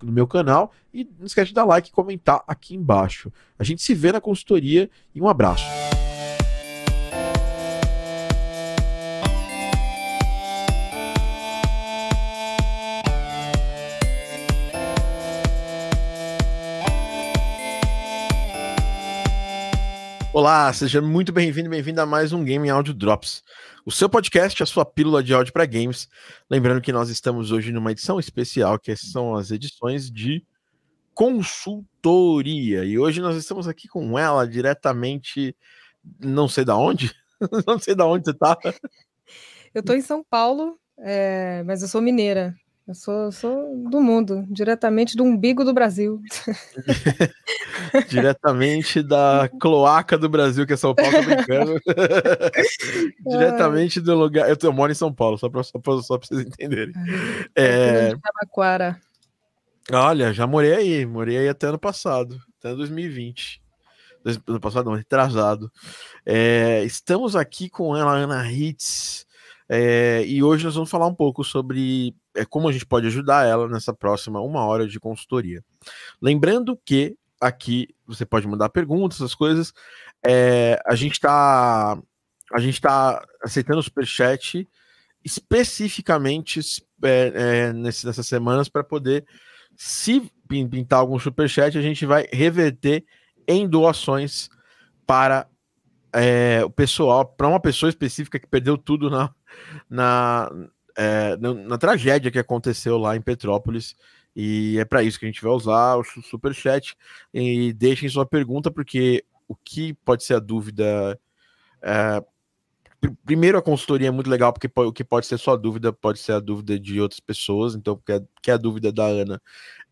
no, no, meu canal. E não esquece de dar like e comentar aqui embaixo. A gente se vê na consultoria e um abraço. Olá, seja muito bem-vindo e bem-vindo a mais um Game Audio Drops, o seu podcast, a sua pílula de áudio para games. Lembrando que nós estamos hoje numa edição especial, que são as edições de consultoria. E hoje nós estamos aqui com ela diretamente, não sei da onde, não sei da onde você está. Eu estou em São Paulo, é, mas eu sou mineira. Eu sou, sou do mundo, diretamente do umbigo do Brasil. diretamente da cloaca do Brasil, que é São Paulo, americano. diretamente do lugar. Eu, eu, moro em São Paulo, só para só pra, só pra vocês entenderem. É... Olha, já morei aí, morei aí até ano passado, até 2020. Ano passado, não, retrasado. É, estamos aqui com ela, Ana Hitz. É, e hoje nós vamos falar um pouco sobre é, como a gente pode ajudar ela nessa próxima uma hora de consultoria. Lembrando que aqui você pode mandar perguntas, essas coisas. É, a gente está a gente está aceitando superchat especificamente é, é, nesse, nessas semanas para poder, se pintar algum superchat, a gente vai reverter em doações para é, o pessoal, para uma pessoa específica que perdeu tudo na, na, é, na, na, tragédia que aconteceu lá em Petrópolis. E é para isso que a gente vai usar o super chat. E deixem sua pergunta, porque o que pode ser a dúvida. É, primeiro, a consultoria é muito legal, porque o que pode ser sua dúvida pode ser a dúvida de outras pessoas. Então, porque a, que a dúvida da Ana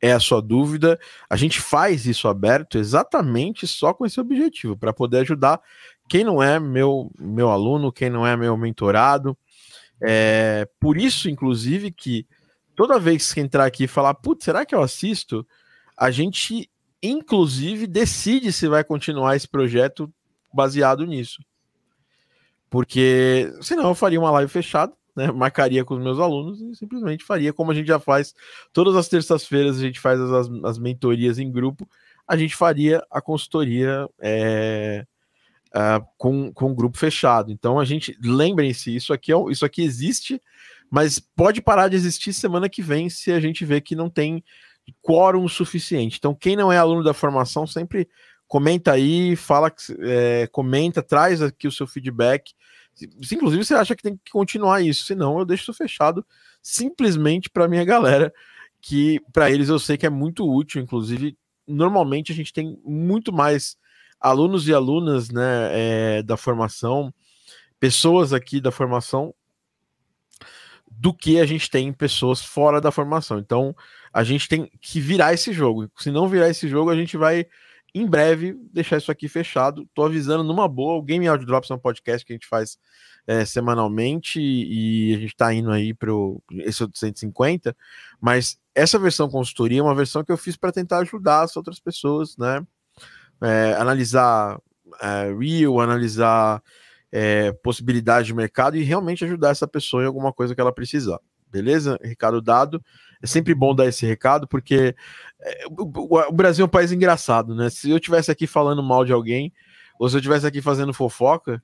é a sua dúvida. A gente faz isso aberto exatamente só com esse objetivo, para poder ajudar quem não é meu, meu aluno, quem não é meu mentorado. É, por isso, inclusive, que toda vez que entrar aqui e falar, putz, será que eu assisto? A gente, inclusive, decide se vai continuar esse projeto baseado nisso. Porque senão eu faria uma live fechada, né? Marcaria com os meus alunos e simplesmente faria como a gente já faz. Todas as terças-feiras a gente faz as, as mentorias em grupo, a gente faria a consultoria. É uh, com, com um grupo fechado. Então a gente lembrem-se, isso aqui é, isso aqui existe, mas pode parar de existir semana que vem se a gente vê que não tem quórum suficiente. Então quem não é aluno da formação sempre comenta aí, fala, é, comenta, traz aqui o seu feedback. Se, inclusive você acha que tem que continuar isso, senão eu deixo isso fechado simplesmente para minha galera, que para eles eu sei que é muito útil, inclusive normalmente a gente tem muito mais alunos e alunas né, é, da formação, pessoas aqui da formação, do que a gente tem pessoas fora da formação. Então, a gente tem que virar esse jogo. Se não virar esse jogo, a gente vai em breve deixar isso aqui fechado. Tô avisando numa boa. O Game Audio Drops é um podcast que a gente faz é, semanalmente e a gente tá indo aí para esse outro 150, mas essa versão consultoria é uma versão que eu fiz para tentar ajudar as outras pessoas, né? É, analisar é, real, analisar é, possibilidade de mercado e realmente ajudar essa pessoa em alguma coisa que ela precisar. Beleza? Recado dado. É sempre bom dar esse recado, porque é, o, Brasil é um país engraçado, né? Se eu tivesse aqui falando mal de alguém, ou se eu tivesse aqui fazendo fofoca,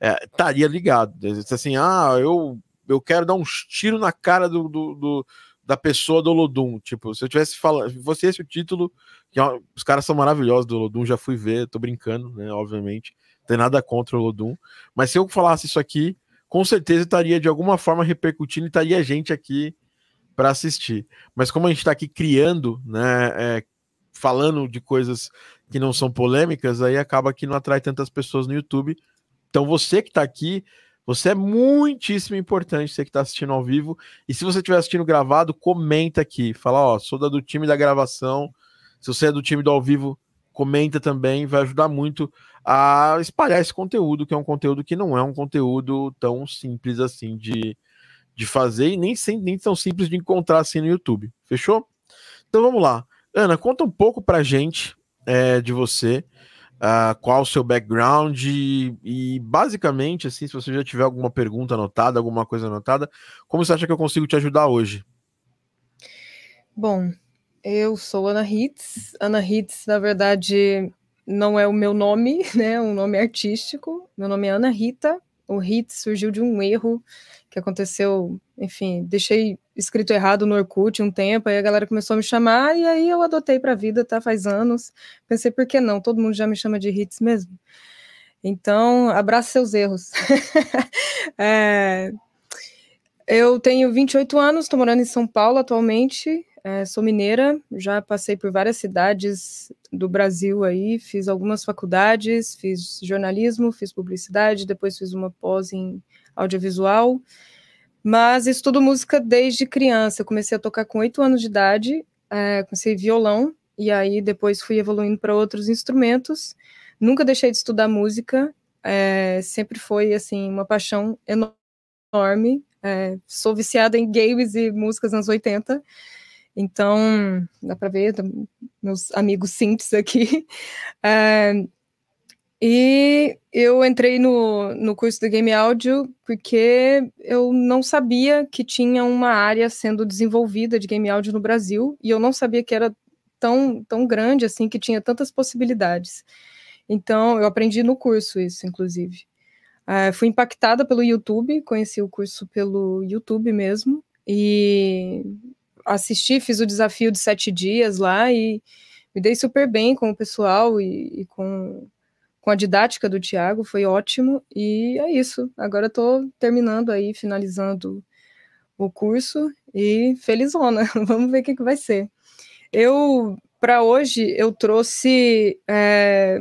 é, estaria ligado. Assim, ah, eu, eu quero dar uns tiros na cara do, do, do, da pessoa do Olodum. Tipo, se eu tivesse falando, fosse esse o título, que é os caras são maravilhosos do Olodum, já fui ver, tô brincando, né? Obviamente, não tem nada contra o Olodum. Mas se eu falasse isso aqui, com certeza estaria de alguma forma repercutindo e estaria gente aqui para assistir. Mas como a gente está aqui criando, né, é, falando de coisas que não são polêmicas, aí acaba que não atrai tantas pessoas no YouTube. Então você que está aqui, você é muitíssimo importante, você que está assistindo ao vivo. E se você estiver assistindo gravado, comenta aqui. Fala, ó, sou da, do time da gravação. Se você é do time do ao vivo, comenta também. Vai ajudar muito a espalhar esse conteúdo, que é um conteúdo que não é um conteúdo tão simples assim de, de fazer e nem, nem tão simples de encontrar assim no YouTube. Fechou? Então vamos lá. Ana, conta um pouco pra gente é, de você uh, qual o seu background e, e, basicamente, assim, se você já tiver alguma pergunta anotada, alguma coisa anotada, como você acha que eu consigo te ajudar hoje? Bom, eu sou Ana Hitz. Ana Hitz, na verdade, não é o meu nome, né? Um nome artístico. Meu nome é Ana Rita. O Hitz surgiu de um erro que aconteceu, enfim, deixei escrito errado no Orkut um tempo, aí a galera começou a me chamar, e aí eu adotei para a vida, tá? Faz anos. Pensei, por que não? Todo mundo já me chama de hits mesmo. Então, abraça seus erros. é, eu tenho 28 anos, estou morando em São Paulo atualmente, é, sou mineira, já passei por várias cidades do Brasil aí, fiz algumas faculdades, fiz jornalismo, fiz publicidade, depois fiz uma pós em audiovisual, mas estudo música desde criança. Comecei a tocar com oito anos de idade, é, comecei violão, e aí depois fui evoluindo para outros instrumentos. Nunca deixei de estudar música, é, sempre foi assim uma paixão enorme. É, sou viciada em games e músicas anos 80. Então, dá para ver, meus amigos synths aqui. É, e eu entrei no, no curso de Game Audio porque eu não sabia que tinha uma área sendo desenvolvida de Game Audio no Brasil, e eu não sabia que era tão, tão grande assim, que tinha tantas possibilidades. Então, eu aprendi no curso isso, inclusive. Uh, fui impactada pelo YouTube, conheci o curso pelo YouTube mesmo, e assisti, fiz o desafio de sete dias lá, e me dei super bem com o pessoal e, e com com a didática do Tiago, foi ótimo, e é isso. Agora estou terminando aí, finalizando o curso, e felizona, vamos ver o que, que vai ser. Eu, para hoje, eu trouxe, é,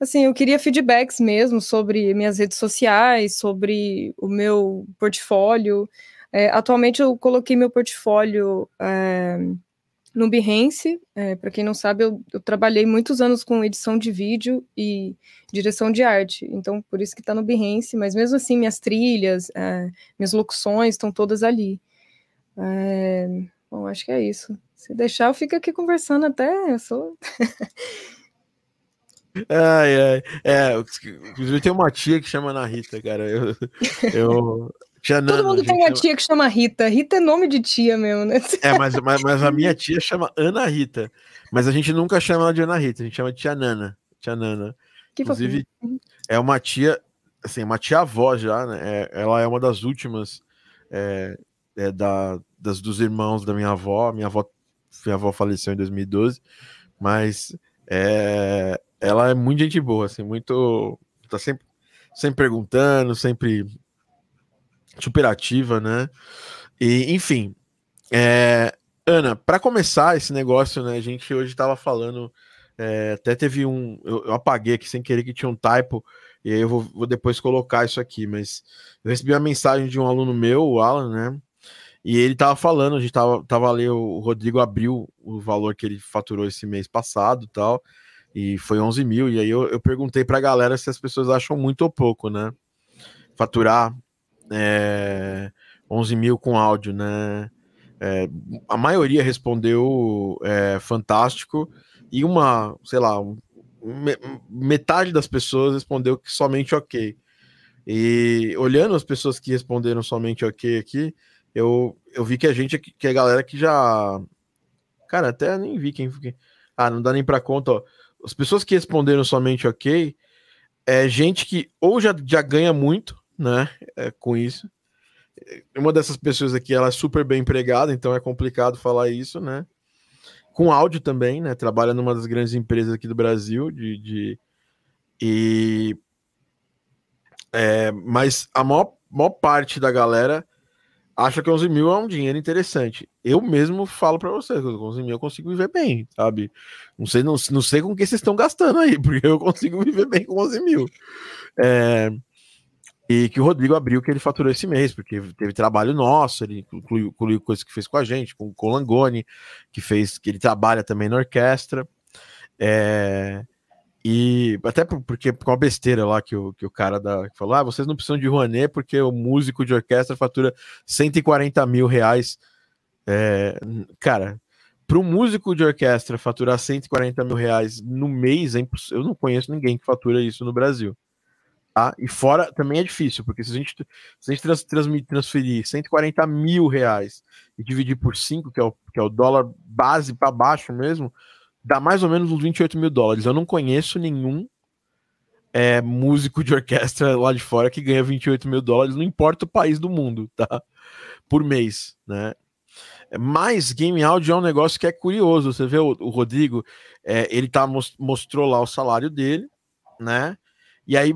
assim, eu queria feedbacks mesmo sobre minhas redes sociais, sobre o meu portfólio. É, atualmente eu coloquei meu portfólio... É, no Behance. É, Para quem não sabe, eu, eu, trabalhei muitos anos com edição de vídeo e direção de arte, então por isso que está no Behance, mas mesmo assim, minhas trilhas, é, minhas locuções estão todas ali. É, bom, acho que é isso. Se deixar, eu fico aqui conversando até. Eu sou. Ai, ai. É, inclusive tem uma tia que chama Ana Rita, cara. Eu, eu, Nana, Todo mundo tem uma chama... tia que chama Rita. Rita é nome de tia mesmo, né? É, mas, mas, mas, a minha tia chama Ana Rita. Mas a gente nunca chama ela de Ana Rita, a gente chama de tia Nana. Tia Nana. Que Inclusive, fofinho. é uma tia, assim, uma tia-avó já, né? É, ela é uma das últimas é, é da, das, dos irmãos da minha avó. Minha avó, minha avó faleceu em 2012, mas é, ela é muito gente boa, assim, muito. Tá sempre, sempre perguntando, sempre superativa, né? E, enfim, é, Ana, para começar esse negócio, né? A gente hoje estava falando, é, até teve um, eu, eu, apaguei aqui sem querer que tinha um typo, e aí eu vou, vou, depois colocar isso aqui, mas eu recebi uma mensagem de um aluno meu, o Alan, né? E ele tava falando, a gente tava, tava ali, o Rodrigo abriu o valor que ele faturou esse mês passado tal, e foi 11 mil, e aí eu, eu perguntei pra galera se as pessoas acham muito ou pouco, né? Faturar é, 11 mil com áudio, né? É, a maioria respondeu é, fantástico e uma, sei lá, metade das pessoas respondeu que somente ok. E olhando as pessoas que responderam somente ok aqui, eu, eu vi que a gente, que a galera que já. Cara, até nem vi quem. Ah, não dá nem para conta, ó. As pessoas que responderam somente ok é gente que ou já, já ganha muito, né, é, com isso. uma dessas pessoas aqui, ela é super bem empregada, então é complicado falar isso, né? Com áudio também, né? Trabalha numa das grandes empresas aqui do Brasil, de, de e é, mas a maior, maior parte da galera acha que 11 mil é um dinheiro interessante. Eu mesmo falo para vocês, com 11 mil eu consigo viver bem, sabe? Não sei, não, não sei com que vocês estão gastando aí, porque eu consigo viver bem com 11 mil. É, e que o Rodrigo abriu que ele faturou esse mês, porque teve trabalho nosso, ele incluiu, incluiu coisas que fez com a gente, com, o Langoni, que fez, que ele trabalha também na orquestra. É, e até porque com a besteira lá que o, que o cara da, que falou: ah, vocês não precisam de Rouanet porque o músico de orquestra fatura 140 mil reais. É, cara, para um músico de orquestra faturar 140 mil reais no mês, é eu não conheço ninguém que fatura isso no Brasil. Tá? E fora também é difícil, porque se a gente, se a gente trans, transferir 140 mil reais e dividir por 5, que é o, que é o dólar base para baixo mesmo, dá mais ou menos uns 28 mil dólares. Eu não conheço nenhum é, músico de orquestra lá de fora que ganha 28 mil dólares, não importa o país do mundo, tá? Por mês, né? Mas game audio é um negócio que é curioso. Você vê o, o Rodrigo, é, ele tá, mostrou lá o salário dele, né? E aí,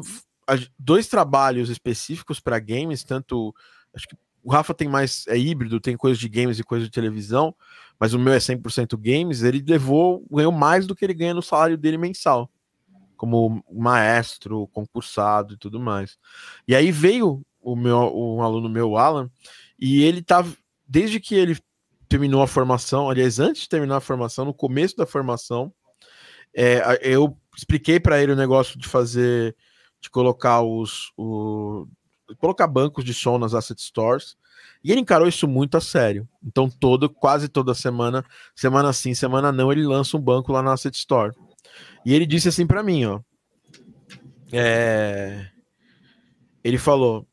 dois trabalhos específicos para games, tanto. Acho que o Rafa tem mais. É híbrido, tem coisas de games e coisas de televisão mas o meu é 100% games, ele levou, ganhou mais do que ele ganha no salário dele mensal, como maestro, concursado e tudo mais. E aí veio o meu um aluno meu, Alan, e ele tá desde que ele terminou a formação, aliás, antes de terminar a formação, no começo da formação, é, eu expliquei para ele o negócio de fazer, de colocar os, o, colocar bancos de som nas asset stores e ele encarou isso muito a sério. Então, todo, quase toda semana, semana sim, semana não, ele lança um banco lá na Asset Store. E ele disse assim para mim, ó. É... Ele falou: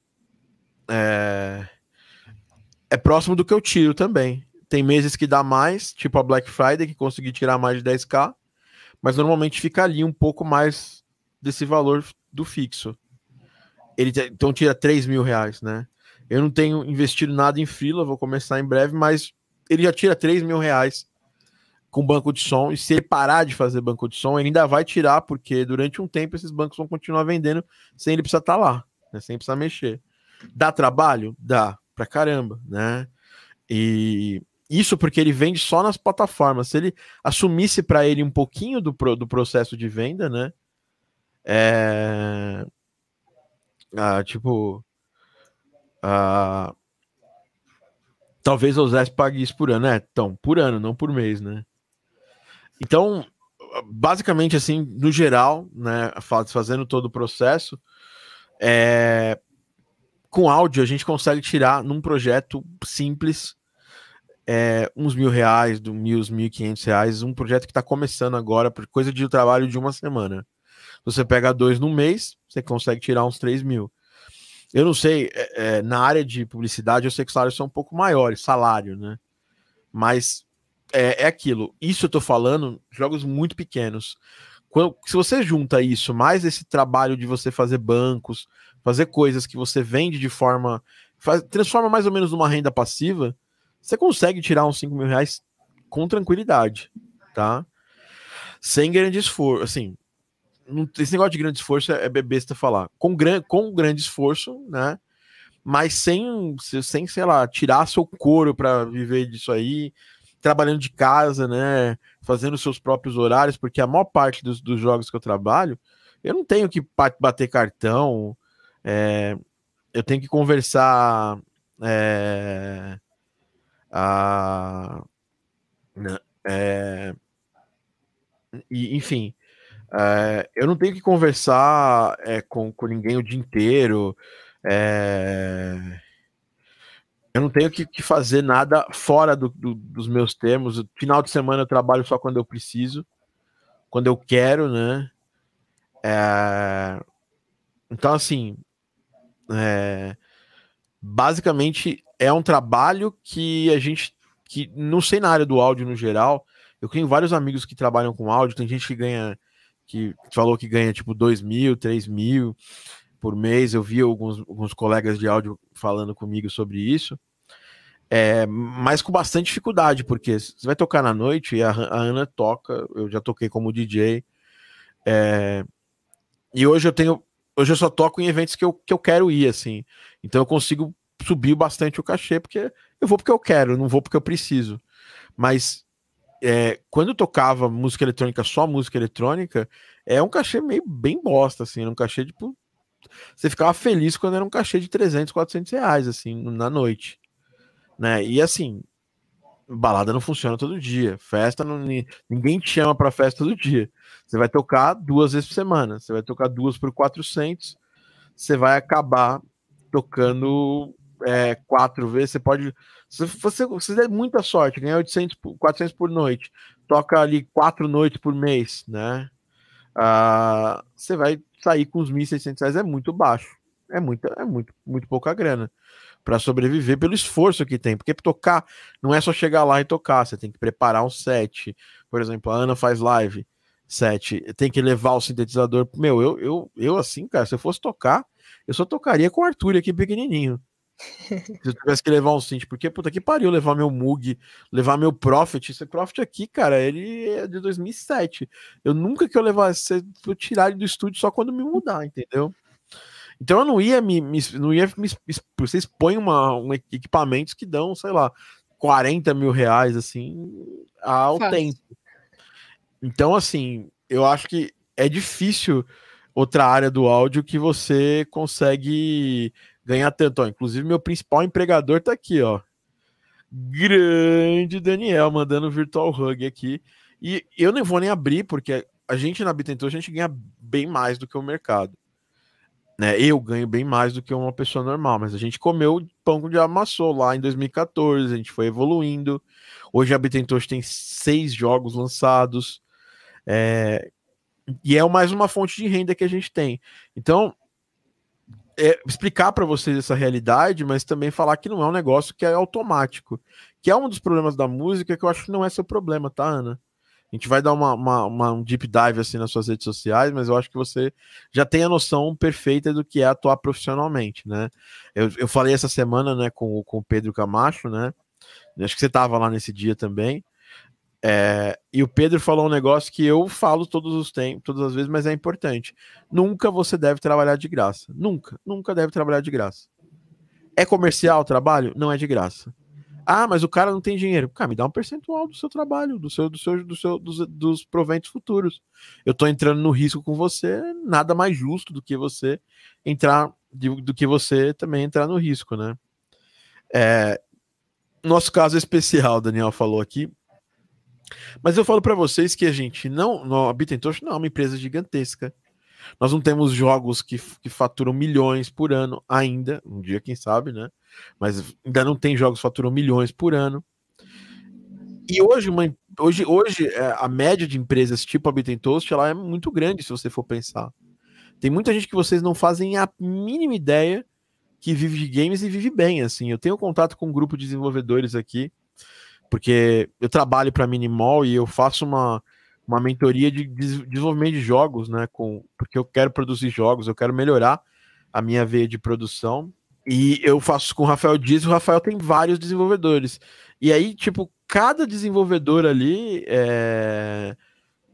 é... é próximo do que eu tiro também. Tem meses que dá mais, tipo a Black Friday, que consegui tirar mais de 10k, mas normalmente fica ali um pouco mais desse valor do fixo. Ele então tira 3 mil reais, né? Eu não tenho investido nada em fila, vou começar em breve, mas ele já tira 3 mil reais com banco de som. E se ele parar de fazer banco de som, ele ainda vai tirar, porque durante um tempo esses bancos vão continuar vendendo sem ele precisar estar tá lá, né? sem precisar mexer. Dá trabalho? Dá, pra caramba, né? E isso porque ele vende só nas plataformas. Se ele assumisse para ele um pouquinho do, do processo de venda, né? É... Ah, tipo, ah, talvez a Osés pague isso por ano, né? Então, por ano, não por mês, né? Então, basicamente, assim, no geral, né, fazendo todo o processo, é, com áudio a gente consegue tirar num projeto simples é, uns mil reais, do mil, mil e quinhentos reais, um projeto que está começando agora, por coisa de trabalho de uma semana. Você pega dois no mês, você consegue tirar uns três mil. Eu não sei, é, é, na área de publicidade eu sei que os salários são um pouco maiores, salário, né? Mas é, é aquilo. Isso eu tô falando, jogos muito pequenos. Quando, se você junta isso, mais esse trabalho de você fazer bancos, fazer coisas que você vende de forma. Faz, transforma mais ou menos numa renda passiva, você consegue tirar uns 5 mil reais com tranquilidade, tá? Sem grande esforço. Assim, esse negócio de grande esforço é, é falar. Com, gran, com grande esforço, né? Mas sem, sem, sei lá, tirar seu couro para viver disso aí, trabalhando de casa, né? Fazendo seus próprios horários, porque a maior parte dos, dos jogos que eu trabalho, eu não tenho que bater cartão, é, eu tenho que conversar. É, a, né, é, e, enfim, é, eu não tenho que conversar é, com, com ninguém o dia inteiro. É, eu não tenho que, que fazer nada fora do, do, dos meus termos. Final de semana eu trabalho só quando eu preciso, quando eu quero, né? É, então, assim, é, basicamente é um trabalho que a gente, que não sei na área do áudio no geral, eu tenho vários amigos que trabalham com áudio, tem gente que ganha que falou que ganha tipo 2 mil, 3 mil. por mês. Eu vi alguns, alguns colegas de áudio falando comigo sobre isso. É, mas com bastante dificuldade, porque você vai tocar na noite e a, a Ana toca, eu já toquei como DJ. É, e hoje eu tenho. Hoje eu só toco em eventos que eu, que eu quero ir, assim. Então eu consigo subir bastante o cachê, porque eu vou porque eu quero, não vou porque eu preciso. Mas é, quando tocava música eletrônica, só música eletrônica, é um cachê meio bem bosta, assim, um cachê tipo. Você ficava feliz quando era um cachê de 300, 400 reais, assim, na noite. Né? E assim, balada não funciona todo dia, festa não, ninguém te chama para festa todo dia. Você vai tocar duas vezes por semana, você vai tocar duas por 400, você vai acabar tocando é, quatro vezes, você pode, se você, você der muita sorte, ganhar 800, 400 por noite, toca ali quatro noites por mês, né? Ah, você vai sair com os 1.600 reais, é muito baixo, é muito, é muito, muito pouca grana para sobreviver pelo esforço que tem, porque tocar não é só chegar lá e tocar, você tem que preparar um set, por exemplo, a Ana faz live, set, tem que levar o sintetizador, meu, eu, eu, eu assim, cara, se eu fosse tocar, eu só tocaria com o Arthur aqui pequenininho, se eu tivesse que levar um synth, porque puta que pariu levar meu Mug, levar meu Prophet. Esse Prophet aqui, cara, ele é de 2007. Eu nunca que eu levar, eu tirar ele do estúdio só quando me mudar, entendeu? Então eu não ia me, me não ia me, vocês põem uma, um equipamentos que dão, sei lá, 40 mil reais assim ao Fácil. tempo. Então, assim, eu acho que é difícil outra área do áudio que você consegue ganhar tanto. Ó, inclusive, meu principal empregador tá aqui, ó. Grande Daniel, mandando virtual hug aqui. E eu não vou nem abrir, porque a gente na Bitentor, a gente ganha bem mais do que o mercado. Né? Eu ganho bem mais do que uma pessoa normal, mas a gente comeu pão de amassou lá em 2014, a gente foi evoluindo. Hoje a Bitentor tem seis jogos lançados. É... E é mais uma fonte de renda que a gente tem. Então, é, explicar para vocês essa realidade, mas também falar que não é um negócio que é automático. Que é um dos problemas da música que eu acho que não é seu problema, tá, Ana? A gente vai dar uma, uma, uma, um deep dive assim nas suas redes sociais, mas eu acho que você já tem a noção perfeita do que é atuar profissionalmente, né? Eu, eu falei essa semana, né, com, com o Pedro Camacho, né? Acho que você estava lá nesse dia também. É, e o Pedro falou um negócio que eu falo todos os tempos, todas as vezes, mas é importante. Nunca você deve trabalhar de graça. Nunca, nunca deve trabalhar de graça. É comercial o trabalho? Não é de graça. Ah, mas o cara não tem dinheiro. Cara, me dá um percentual do seu trabalho, do seu, do seu, do seu, dos, dos proventos futuros. Eu tô entrando no risco com você, nada mais justo do que você entrar, do que você também entrar no risco, né? É, nosso caso é especial, Daniel falou aqui, mas eu falo para vocês que a gente não, a Bittentosh não é uma empresa gigantesca. Nós não temos jogos que, que faturam milhões por ano ainda, um dia quem sabe, né? Mas ainda não tem jogos que faturam milhões por ano. E hoje, uma, hoje, hoje é, a média de empresas tipo a Bittentoast ela é muito grande, se você for pensar. Tem muita gente que vocês não fazem a mínima ideia que vive de games e vive bem, assim. Eu tenho contato com um grupo de desenvolvedores aqui porque eu trabalho para Minimal e eu faço uma, uma mentoria de desenvolvimento de jogos, né? Com, porque eu quero produzir jogos, eu quero melhorar a minha veia de produção. E eu faço com o Rafael Dias, o Rafael tem vários desenvolvedores. E aí, tipo, cada desenvolvedor ali é...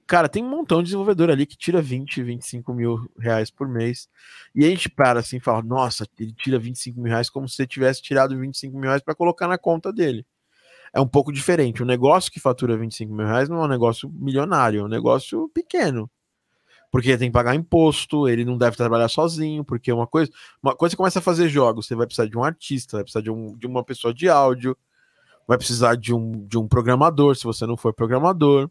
Cara, tem um montão de desenvolvedor ali que tira 20, 25 mil reais por mês. E a gente para assim e fala: Nossa, ele tira 25 mil reais como se tivesse tirado 25 mil reais para colocar na conta dele é um pouco diferente. Um negócio que fatura 25 mil reais não é um negócio milionário, é um negócio pequeno. Porque tem que pagar imposto, ele não deve trabalhar sozinho, porque uma coisa. Uma coisa você começa a fazer jogos, você vai precisar de um artista, vai precisar de, um, de uma pessoa de áudio, vai precisar de um, de um programador, se você não for programador.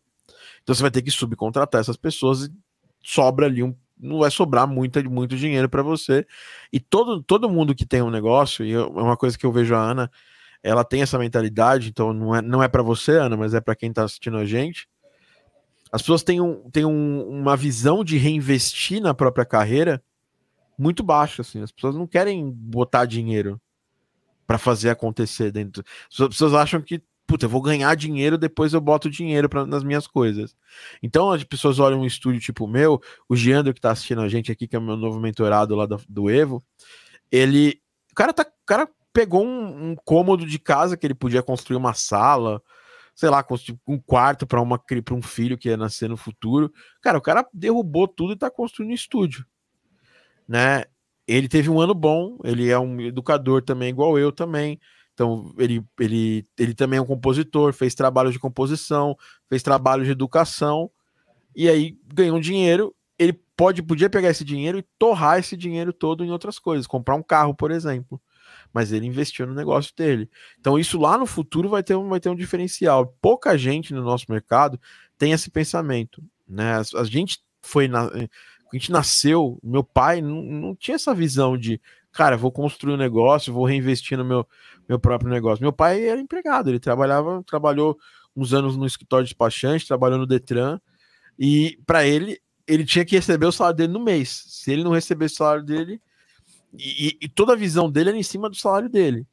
Então você vai ter que subcontratar essas pessoas e sobra ali um. Não vai sobrar muito, muito dinheiro para você. E todo, todo mundo que tem um negócio, e é uma coisa que eu vejo a Ana, ela tem essa mentalidade, então não é, não é para você, Ana, mas é para quem está assistindo a gente. As pessoas têm, um, têm um, uma visão de reinvestir na própria carreira muito baixa, assim. As pessoas não querem botar dinheiro para fazer acontecer dentro. As pessoas acham que puta, eu vou ganhar dinheiro, depois eu boto dinheiro pra, nas minhas coisas. Então as pessoas olham um estúdio tipo o meu, o Giandro que tá assistindo a gente aqui, que é meu novo mentorado lá do, do Evo, ele. O cara, tá, o cara pegou um, um cômodo de casa que ele podia construir uma sala, sei lá, um quarto para uma para um filho que ia nascer no futuro. Cara, o cara derrubou tudo e tá construindo um estúdio, né? Ele teve um ano bom, ele é um educador também igual eu também. Então, ele, ele, ele também é um compositor, fez trabalho de composição, fez trabalho de educação, e aí ganhou dinheiro. Ele pode, podia pegar esse dinheiro e torrar esse dinheiro todo em outras coisas, comprar um carro, por exemplo. Mas ele investiu no negócio dele. Então, isso lá no futuro vai ter um, vai ter um diferencial. Pouca gente no nosso mercado tem esse pensamento. Né? A, gente foi na, a gente nasceu, meu pai não, não tinha essa visão de cara, vou construir um negócio, vou reinvestir no meu, meu próprio negócio. Meu pai era empregado, ele trabalhava, trabalhou uns anos no escritório de despachante, trabalhou no Detran, e para ele, ele tinha que receber o salário dele no mês. Se ele não recebesse o salário dele, e, e, toda a visão dele era em cima do salário dele.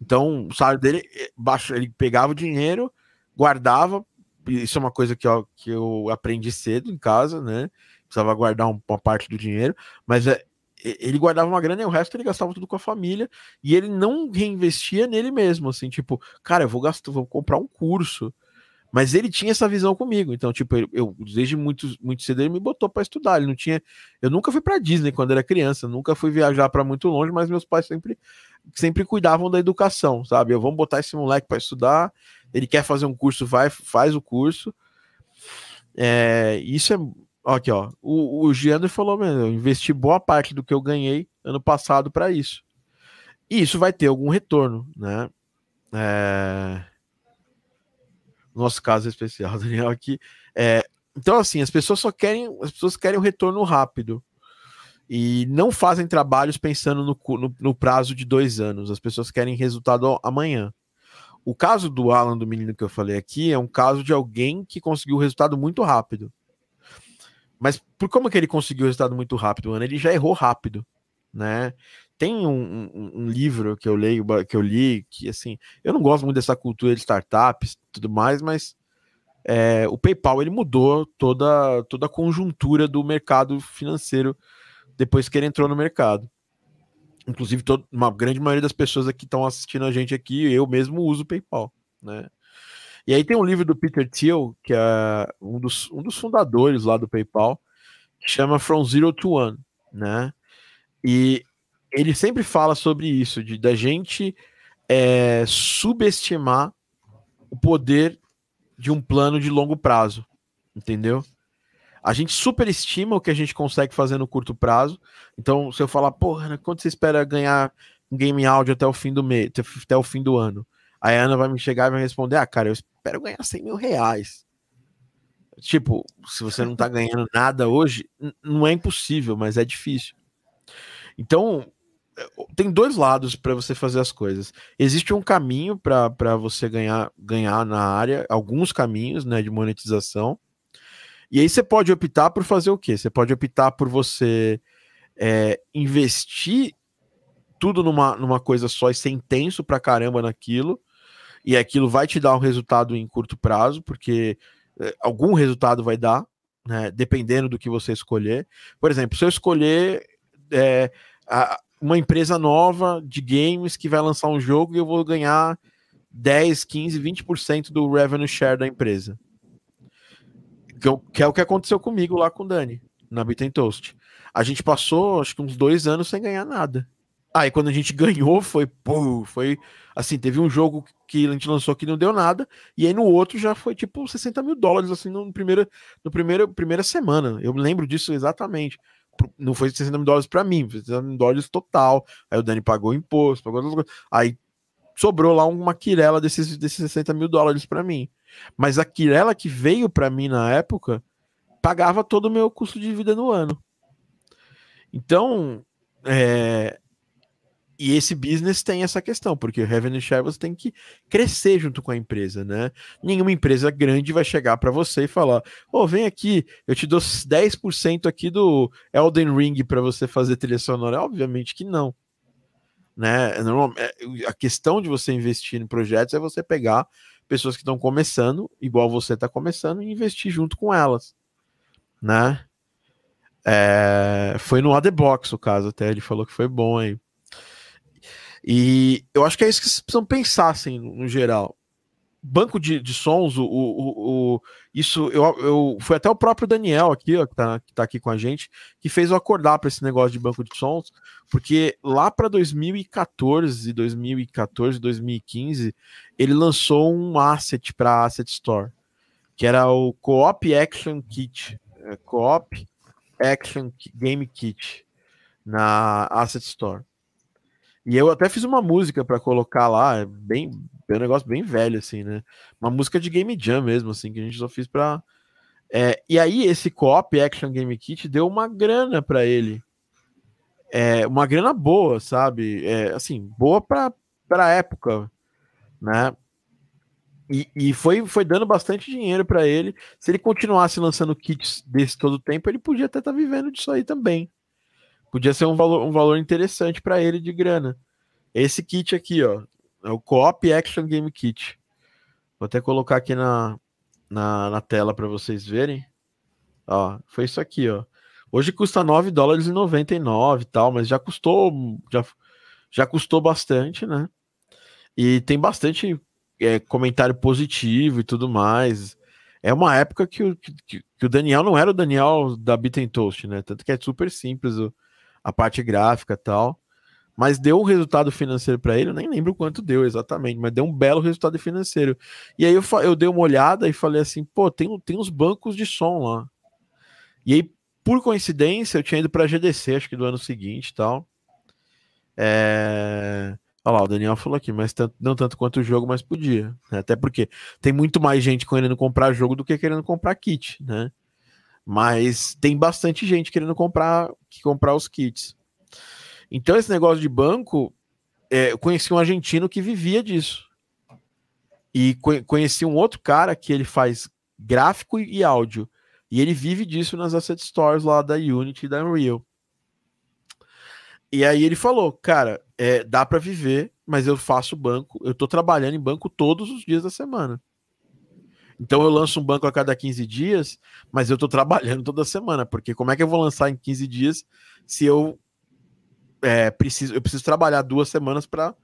Então, o salário dele, eh, baixo, ele pegava o dinheiro, guardava, isso é uma coisa que eu, que eu aprendi cedo em casa, né? Precisava guardar uma parte do dinheiro, mas é, ele guardava uma grana e o resto ele gastava tudo com a família e ele não reinvestia nele mesmo, assim, tipo, cara, eu vou gastar, vou comprar um curso. Mas ele tinha essa visão comigo, então, tipo, eu, desde muito, muito cedo ele me botou para estudar. Ele não tinha. Eu nunca fui para Disney quando era criança, nunca fui viajar para muito longe, mas meus pais sempre, sempre cuidavam da educação, sabe? Eu vou botar esse moleque para estudar. Ele quer fazer um curso, vai, faz o curso. É, isso é Aqui, ó. O, o Giandro falou mesmo, eu investi boa parte do que eu ganhei ano passado para isso. E isso vai ter algum retorno, né? É... Nosso caso especial, Daniel, aqui. É... Então, assim, as pessoas só querem, as pessoas querem um retorno rápido e não fazem trabalhos pensando no, no, no, prazo de dois anos. As pessoas querem resultado amanhã. O caso do Alan, do menino que eu falei aqui, é um caso de alguém que conseguiu o resultado muito rápido. Mas por como que ele conseguiu o resultado muito rápido, Ana? Ele já errou rápido, né? Tem um, um, um, livro que eu leio, que eu li, que assim, eu não gosto muito dessa cultura de startups e tudo mais, mas é, o PayPal ele mudou toda, toda a conjuntura do mercado financeiro depois que ele entrou no mercado. Inclusive, todo, uma grande maioria das pessoas aqui estão assistindo a gente aqui, eu mesmo uso o PayPal, né? E aí tem um livro do Peter Thiel, que é um dos, um dos fundadores lá do PayPal, que chama From Zero to One, né? E ele sempre fala sobre isso, de da gente é, subestimar o poder de um plano de longo prazo, entendeu? A gente superestima o que a gente consegue fazer no curto prazo. Então, se eu falar, porra, quanto você espera ganhar um game áudio até o fim do mês, até o fim do ano? Aí a Ana vai me chegar e vai responder: Ah, cara, eu espero ganhar 100 mil reais. Tipo, se você não tá ganhando nada hoje, não é impossível, mas é difícil. Então, tem dois lados para você fazer as coisas. Existe um caminho para você ganhar, ganhar na área, alguns caminhos né, de monetização. E aí você pode optar por fazer o quê? Você pode optar por você é, investir tudo numa, numa coisa só e ser intenso pra caramba naquilo e aquilo vai te dar um resultado em curto prazo, porque é, algum resultado vai dar, né, dependendo do que você escolher. Por exemplo, se eu escolher é, a, uma empresa nova de games que vai lançar um jogo e eu vou ganhar 10, 15, 20% do revenue share da empresa. Que, é que é o que aconteceu comigo lá com o Dani, na Bit Toast. A gente passou, acho que uns dois anos sem ganhar nada. Aí quando a gente ganhou, foi, pô, foi assim, teve um jogo que a gente lançou que não deu nada, e aí no outro já foi tipo 60 mil dólares, assim, no primeiro, no primeiro, primeira semana. Eu lembro disso exatamente. Não foi 60 mil dólares para mim, foi 60 mil dólares total. Aí o Dani pagou imposto, pagou outras coisas. Aí sobrou lá uma quirela desses, desses 60 mil dólares para mim. Mas a quirela que veio para mim na época pagava todo o meu custo de vida no ano. Então, é, e esse business tem essa questão, porque o revenue share você tem que crescer junto com a empresa, né? Nenhuma empresa grande vai chegar para você e falar: "Ô, oh, vem aqui, eu te dou 10% aqui do Elden Ring para você fazer trilha sonora". Obviamente que não. Né? É, a questão de você investir em projetos é você pegar pessoas que estão começando, igual você está começando, e investir junto com elas, né? É, foi no AD Box o caso, até ele falou que foi bom aí. E eu acho que é isso que vocês precisam pensar, assim, no geral banco de, de sons, o, o, o, isso eu, eu foi até o próprio Daniel aqui, ó, que tá, que tá aqui com a gente, que fez eu acordar para esse negócio de banco de sons, porque lá para 2014, 2014, 2015, ele lançou um asset para Asset Store, que era o Co-op Action Kit, é, Co-op Action Game Kit na Asset Store. E eu até fiz uma música para colocar lá, é bem, é um negócio bem velho, assim, né? Uma música de Game Jam mesmo, assim, que a gente só fez pra. É, e aí, esse co-op Action Game Kit deu uma grana para ele. É, uma grana boa, sabe? É, assim, boa pra, pra época, né? E, e foi, foi dando bastante dinheiro para ele. Se ele continuasse lançando kits desse todo o tempo, ele podia até estar tá vivendo disso aí também. Podia ser um valor, um valor interessante para ele de grana. Esse kit aqui, ó, é o Co-op Action Game Kit. Vou até colocar aqui na, na, na tela para vocês verem. Ó, foi isso aqui, ó. Hoje custa 9 dólares e 99 e tal, mas já custou já, já custou bastante, né? E tem bastante é, comentário positivo e tudo mais. É uma época que o, que, que o Daniel não era o Daniel da Beat Toast, né? Tanto que é super simples o, a parte gráfica tal. Mas deu um resultado financeiro para ele, eu nem lembro quanto deu exatamente, mas deu um belo resultado financeiro. E aí eu, eu dei uma olhada e falei assim, pô, tem, tem uns bancos de som lá. E aí, por coincidência, eu tinha ido para GDC, acho que do ano seguinte tal. É... Olha lá, o Daniel falou aqui, mas tanto, não tanto quanto o jogo, mas podia. Né? Até porque tem muito mais gente querendo comprar jogo do que querendo comprar kit, né? Mas tem bastante gente querendo comprar, que comprar os kits. Então, esse negócio de banco, é, eu conheci um argentino que vivia disso. E conheci um outro cara que ele faz gráfico e áudio. E ele vive disso nas asset stores lá da Unity e da Unreal. E aí ele falou, cara, é, dá para viver, mas eu faço banco, eu tô trabalhando em banco todos os dias da semana. Então eu lanço um banco a cada 15 dias, mas eu estou trabalhando toda semana, porque como é que eu vou lançar em 15 dias se eu é, preciso, eu preciso trabalhar duas semanas para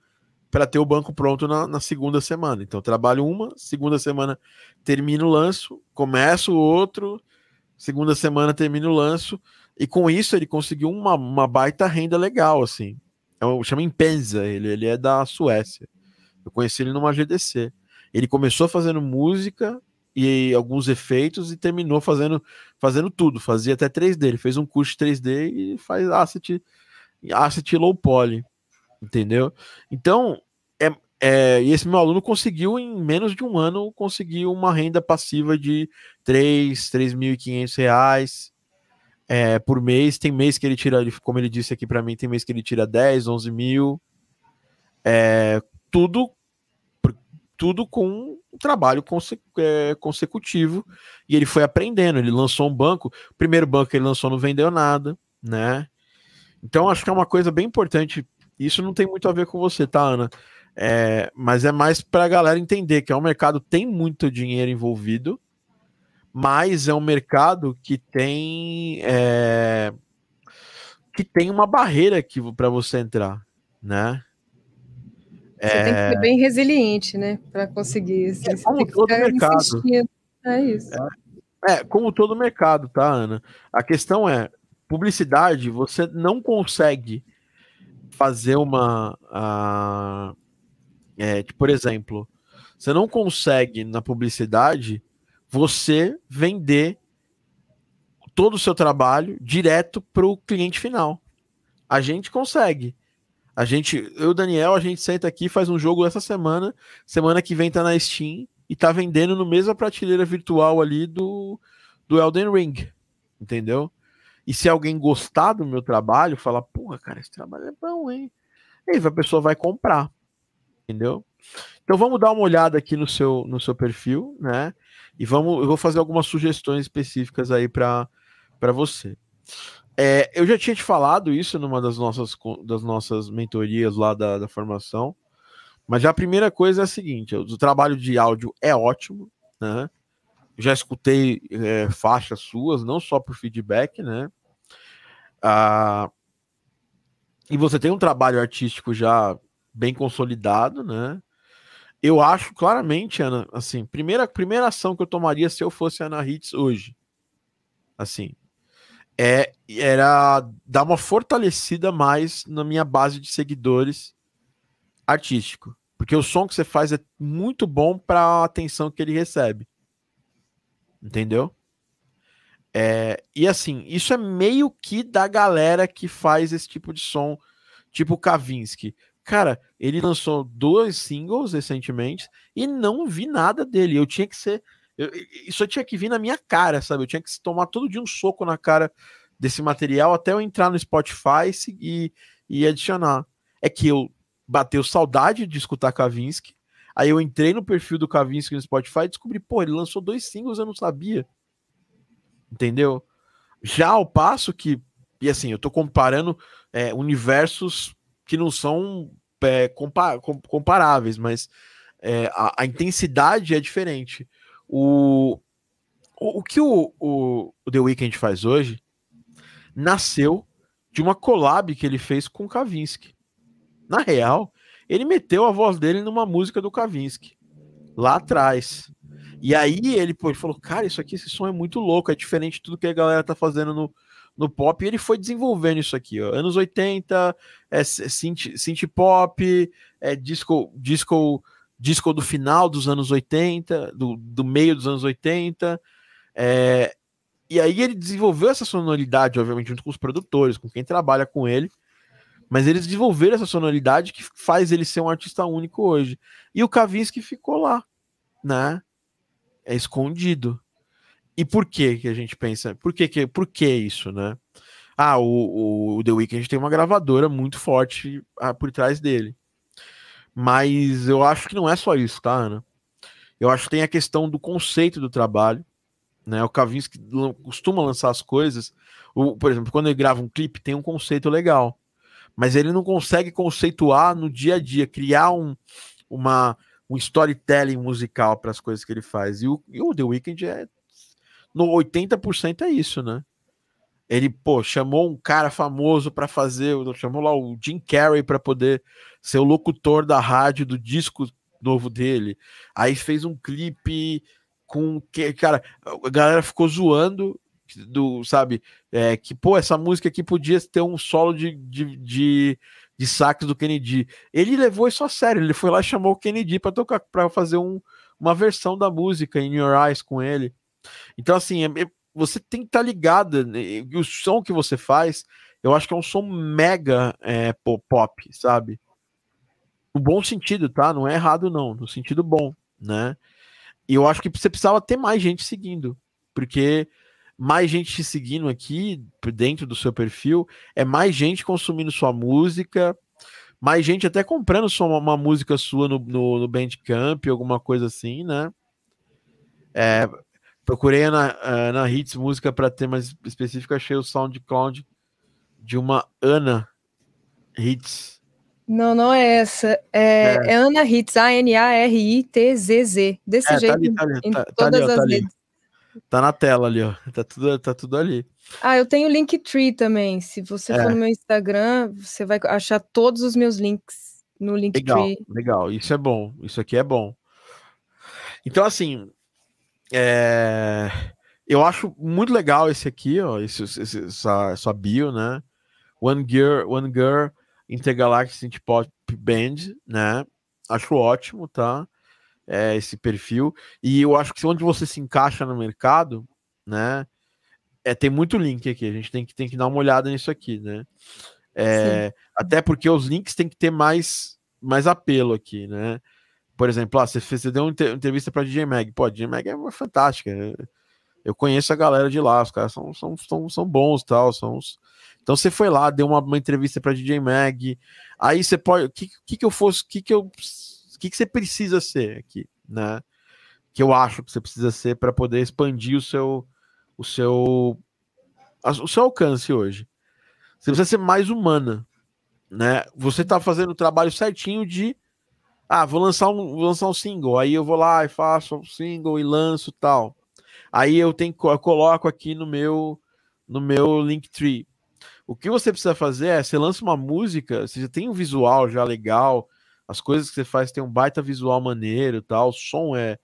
para ter o banco pronto na, na, segunda semana. Então eu trabalho uma, segunda semana termino o lanço, começo o outro, segunda semana termino o lanço, e com isso ele conseguiu uma, uma baita renda legal, assim. É chama Impenza, ele, ele é da Suécia. Eu conheci ele numa GDC. Ele começou fazendo música e alguns efeitos e terminou fazendo fazendo tudo. Fazia até 3D. Ele fez um curso de 3D e faz asset, asset low poly. Entendeu? Então, é, é, e esse meu aluno conseguiu, em menos de um ano, conseguir uma renda passiva de 3, 3.500 reais é, por mês. Tem mês que ele tira, como ele disse aqui para mim, tem mês que ele tira 10, 11 mil. É, tudo tudo com um trabalho conse é, consecutivo e ele foi aprendendo. Ele lançou um banco, o primeiro banco que ele lançou não vendeu nada, né? Então acho que é uma coisa bem importante. Isso não tem muito a ver com você, tá, Ana? É, mas é mais para a galera entender que é um mercado tem muito dinheiro envolvido, mas é um mercado que tem é, que tem uma barreira aqui para você entrar, né? Você é... tem que ser bem resiliente, né? Para conseguir. Assim, é como todo mercado. Insistindo. É isso. É, é, como todo mercado, tá, Ana? A questão é: publicidade, você não consegue fazer uma. Uh, é, tipo, por exemplo, você não consegue na publicidade você vender todo o seu trabalho direto para o cliente final. A gente consegue. A gente, eu e o Daniel, a gente senta aqui, faz um jogo essa semana, semana que vem tá na Steam e tá vendendo no mesma prateleira virtual ali do, do Elden Ring, entendeu? E se alguém gostar do meu trabalho, falar, porra, cara, esse trabalho é bom, hein? Aí a pessoa vai comprar, entendeu? Então vamos dar uma olhada aqui no seu, no seu perfil, né? E vamos, eu vou fazer algumas sugestões específicas aí para você. É, eu já tinha te falado isso numa das nossas, das nossas mentorias lá da, da formação, Mas já a primeira coisa é a seguinte: o trabalho de áudio é ótimo, né? Já escutei é, faixas suas, não só por feedback, né? Ah, e você tem um trabalho artístico já bem consolidado, né? Eu acho claramente, Ana, assim, primeira, primeira ação que eu tomaria se eu fosse Ana Hits hoje, assim, é era dar uma fortalecida mais na minha base de seguidores artístico, porque o som que você faz é muito bom para a atenção que ele recebe, entendeu? É, e assim, isso é meio que da galera que faz esse tipo de som, tipo Kavinsky. Cara, ele lançou dois singles recentemente e não vi nada dele. Eu tinha que ser. Eu, isso tinha que vir na minha cara, sabe? Eu tinha que tomar todo dia um soco na cara desse material até eu entrar no Spotify e, e adicionar. É que eu bateu saudade de escutar Kavinsky. Aí eu entrei no perfil do Kavinsky no Spotify e descobri, pô, ele lançou dois singles, eu não sabia entendeu? Já ao passo que, e assim, eu tô comparando é, universos que não são é, comparáveis, mas é, a, a, intensidade é diferente. O, o, o que o, o, o, The Weeknd faz hoje nasceu de uma collab que ele fez com o Kavinsky. Na real, ele meteu a voz dele numa música do Kavinsky lá atrás. E aí ele, pô, ele falou, cara, isso aqui, esse som é muito louco, é diferente de tudo que a galera tá fazendo no, no pop, e ele foi desenvolvendo isso aqui, ó. Anos 80, é synth, synth pop, é disco, disco, disco do final dos anos 80, do, do meio dos anos 80, é, e aí ele desenvolveu essa sonoridade, obviamente, junto com os produtores, com quem trabalha com ele, mas eles desenvolveram essa sonoridade que faz ele ser um artista único hoje. E o Kavinsky ficou lá, né? é escondido. E por que que a gente pensa? Por que, que, por que isso, né? Ah, o, o The Weeknd tem uma gravadora muito forte ah, por trás dele. Mas eu acho que não é só isso, tá, Ana? Eu acho que tem a questão do conceito do trabalho. Né? O Kavinsky costuma lançar as coisas. O, por exemplo, quando ele grava um clipe, tem um conceito legal. Mas ele não consegue conceituar no dia a dia, criar um, uma, um storytelling musical para as coisas que ele faz. E o, e o The Weeknd é no 80% é isso, né? Ele, pô, chamou um cara famoso para fazer, chamou lá o Jim Carrey para poder ser o locutor da rádio do disco novo dele. Aí fez um clipe com que, cara, a galera ficou zoando do, sabe, é, que pô, essa música aqui podia ter um solo de, de, de de saques do Kennedy. Ele levou isso a sério, ele foi lá e chamou o Kennedy para tocar, para fazer um, uma versão da música In Your Eyes com ele. Então, assim, é, é, você tem que estar tá ligado, né, o som que você faz, eu acho que é um som mega é, pop, sabe? No bom sentido, tá? Não é errado, não, no sentido bom, né? E eu acho que você precisava ter mais gente seguindo, porque mais gente te seguindo aqui dentro do seu perfil, é mais gente consumindo sua música, mais gente até comprando sua, uma música sua no, no, no Bandcamp, alguma coisa assim, né? É, procurei na, na Hits música para ter mais específico, achei o SoundCloud de uma Ana Hits. Não, não é essa. É, é. é Ana Hits, A-N-A-R-I-T-Z-Z. Desse é, tá jeito. Tá ali, tá ali, em tá, todas tá ali, as redes. Tá na tela ali, ó. Tá tudo, tá tudo ali. Ah, eu tenho Linktree também. Se você é. for no meu Instagram, você vai achar todos os meus links no Linktree. Legal, legal. Isso é bom. Isso aqui é bom. Então, assim, é... eu acho muito legal esse aqui, ó, esse, esse, essa, essa bio, né? One Girl, One Girl Intergalactic Synth Pop Band, né? Acho ótimo, tá? é, esse perfil. E eu acho que onde você se encaixa no mercado, né? É, tem muito link aqui. A gente tem que, tem que dar uma olhada nisso aqui, né? É, até porque os links tem que ter mais, mais apelo aqui, né? Por exemplo, ah, você, fez, você deu uma entrevista para DJ Mag. Pô, DJ Mag é fantástica. Eu conheço a galera de lá, os caras são, são, são, são bons tal. São. Então você foi lá, deu uma, uma entrevista para DJ Mag. Aí você pode. O que, que, que eu fosse. O que, que eu que, que você precisa ser aqui, né? Que eu acho que você precisa ser para poder expandir o seu, o seu, o seu alcance hoje. Você precisa ser mais humana, né? Você está fazendo o trabalho certinho de Ah, vou lançar um, vou lançar um single. Aí eu vou lá e faço um single e lanço tal. Aí eu tenho eu coloco aqui no meu no meu Linktree. O que você precisa fazer é, você lança uma música, você já tem um visual já legal, as coisas que você faz tem um baita visual maneiro, tal, o som é